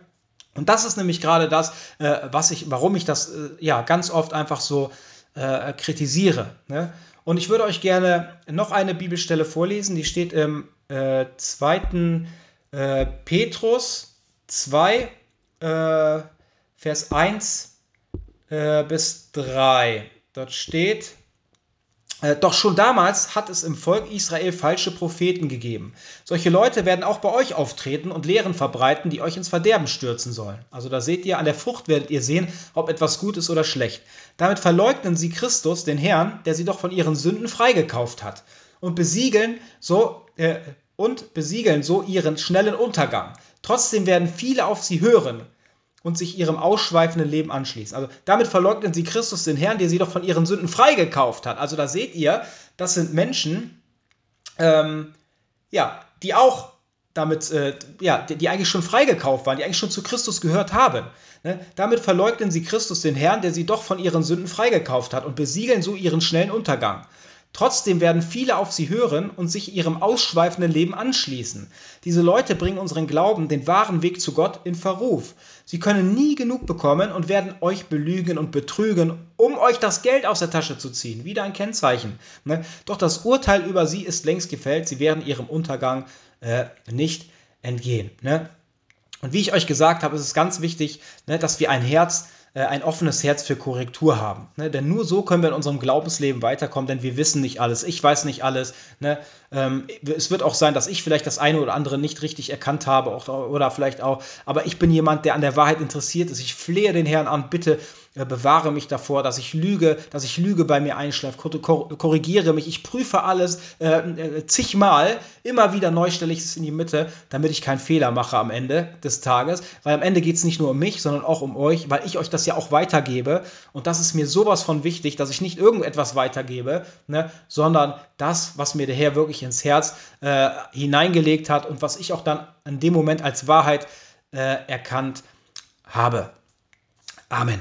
Und das ist nämlich gerade das, äh, was ich, warum ich das äh, ja ganz oft einfach so äh, kritisiere. Ne? Und ich würde euch gerne noch eine Bibelstelle vorlesen, die steht im äh, 2. Äh, Petrus 2, äh, Vers 1 äh, bis 3. Dort steht, doch schon damals hat es im Volk Israel falsche Propheten gegeben. Solche Leute werden auch bei euch auftreten und Lehren verbreiten, die euch ins Verderben stürzen sollen. Also da seht ihr, an der Frucht werdet ihr sehen, ob etwas gut ist oder schlecht. Damit verleugnen sie Christus, den Herrn, der sie doch von ihren Sünden freigekauft hat, und besiegeln so äh, und besiegeln so ihren schnellen Untergang. Trotzdem werden viele auf sie hören und sich ihrem ausschweifenden Leben anschließen. Also damit verleugnen sie Christus, den Herrn, der sie doch von ihren Sünden freigekauft hat. Also da seht ihr, das sind Menschen, ähm, ja, die auch damit, äh, ja, die, die, eigentlich schon freigekauft waren, die eigentlich schon zu Christus gehört haben. Ne? Damit verleugnen sie Christus, den Herrn, der sie doch von ihren Sünden freigekauft hat und besiegeln so ihren schnellen Untergang. Trotzdem werden viele auf sie hören und sich ihrem ausschweifenden Leben anschließen. Diese Leute bringen unseren Glauben, den wahren Weg zu Gott, in Verruf. Sie können nie genug bekommen und werden euch belügen und betrügen, um euch das Geld aus der Tasche zu ziehen. Wieder ein Kennzeichen. Ne? Doch das Urteil über sie ist längst gefällt. Sie werden ihrem Untergang äh, nicht entgehen. Ne? Und wie ich euch gesagt habe, ist es ganz wichtig, ne, dass wir ein Herz äh, ein offenes Herz für Korrektur haben. Ne? Denn nur so können wir in unserem Glaubensleben weiterkommen, denn wir wissen nicht alles. Ich weiß nicht alles. Ne? Ähm, es wird auch sein, dass ich vielleicht das eine oder andere nicht richtig erkannt habe auch, oder vielleicht auch, aber ich bin jemand, der an der Wahrheit interessiert ist. Ich flehe den Herrn an, bitte äh, bewahre mich davor, dass ich lüge, dass ich Lüge bei mir einschleife, korrigiere mich, ich prüfe alles äh, äh, zigmal, immer wieder neu stelle ich es in die Mitte, damit ich keinen Fehler mache am Ende des Tages, weil am Ende geht es nicht nur um mich, sondern auch um euch, weil ich euch das ja auch weitergebe. Und das ist mir sowas von wichtig, dass ich nicht irgendetwas weitergebe, ne, sondern das, was mir der Herr wirklich ins Herz äh, hineingelegt hat und was ich auch dann in dem Moment als Wahrheit äh, erkannt habe. Amen.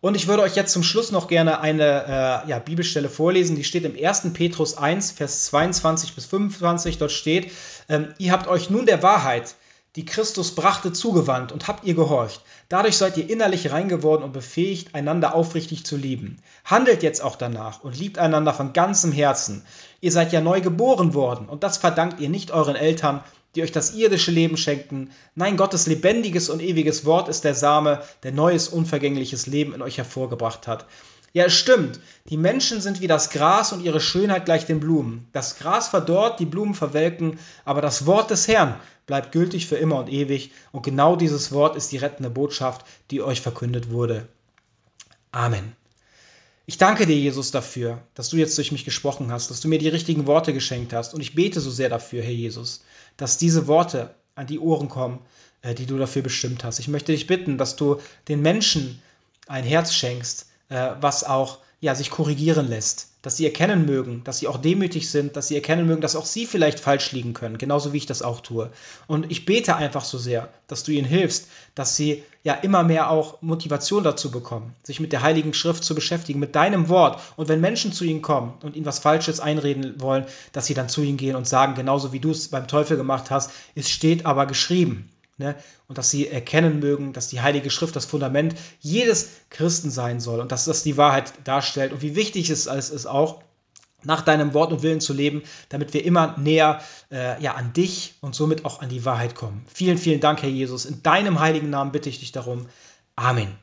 Und ich würde euch jetzt zum Schluss noch gerne eine äh, ja, Bibelstelle vorlesen, die steht im 1. Petrus 1, Vers 22 bis 25. Dort steht, ähm, ihr habt euch nun der Wahrheit, die Christus brachte, zugewandt und habt ihr gehorcht. Dadurch seid ihr innerlich rein geworden und befähigt, einander aufrichtig zu lieben. Handelt jetzt auch danach und liebt einander von ganzem Herzen. Ihr seid ja neu geboren worden und das verdankt ihr nicht euren Eltern, die euch das irdische Leben schenkten. Nein, Gottes lebendiges und ewiges Wort ist der Same, der neues, unvergängliches Leben in euch hervorgebracht hat. Ja, es stimmt. Die Menschen sind wie das Gras und ihre Schönheit gleich den Blumen. Das Gras verdorrt, die Blumen verwelken, aber das Wort des Herrn bleibt gültig für immer und ewig. Und genau dieses Wort ist die rettende Botschaft, die euch verkündet wurde. Amen. Ich danke dir, Jesus, dafür, dass du jetzt durch mich gesprochen hast, dass du mir die richtigen Worte geschenkt hast. Und ich bete so sehr dafür, Herr Jesus, dass diese Worte an die Ohren kommen, äh, die du dafür bestimmt hast. Ich möchte dich bitten, dass du den Menschen ein Herz schenkst, äh, was auch ja, sich korrigieren lässt, dass sie erkennen mögen, dass sie auch demütig sind, dass sie erkennen mögen, dass auch sie vielleicht falsch liegen können, genauso wie ich das auch tue. Und ich bete einfach so sehr, dass du ihnen hilfst, dass sie ja immer mehr auch Motivation dazu bekommen, sich mit der Heiligen Schrift zu beschäftigen, mit deinem Wort. Und wenn Menschen zu ihnen kommen und ihnen was Falsches einreden wollen, dass sie dann zu ihnen gehen und sagen, genauso wie du es beim Teufel gemacht hast, es steht aber geschrieben. Ne? Und dass sie erkennen mögen, dass die Heilige Schrift das Fundament jedes Christen sein soll und dass das die Wahrheit darstellt und wie wichtig es ist auch, nach deinem Wort und Willen zu leben, damit wir immer näher äh, ja, an dich und somit auch an die Wahrheit kommen. Vielen, vielen Dank, Herr Jesus. In deinem heiligen Namen bitte ich dich darum. Amen.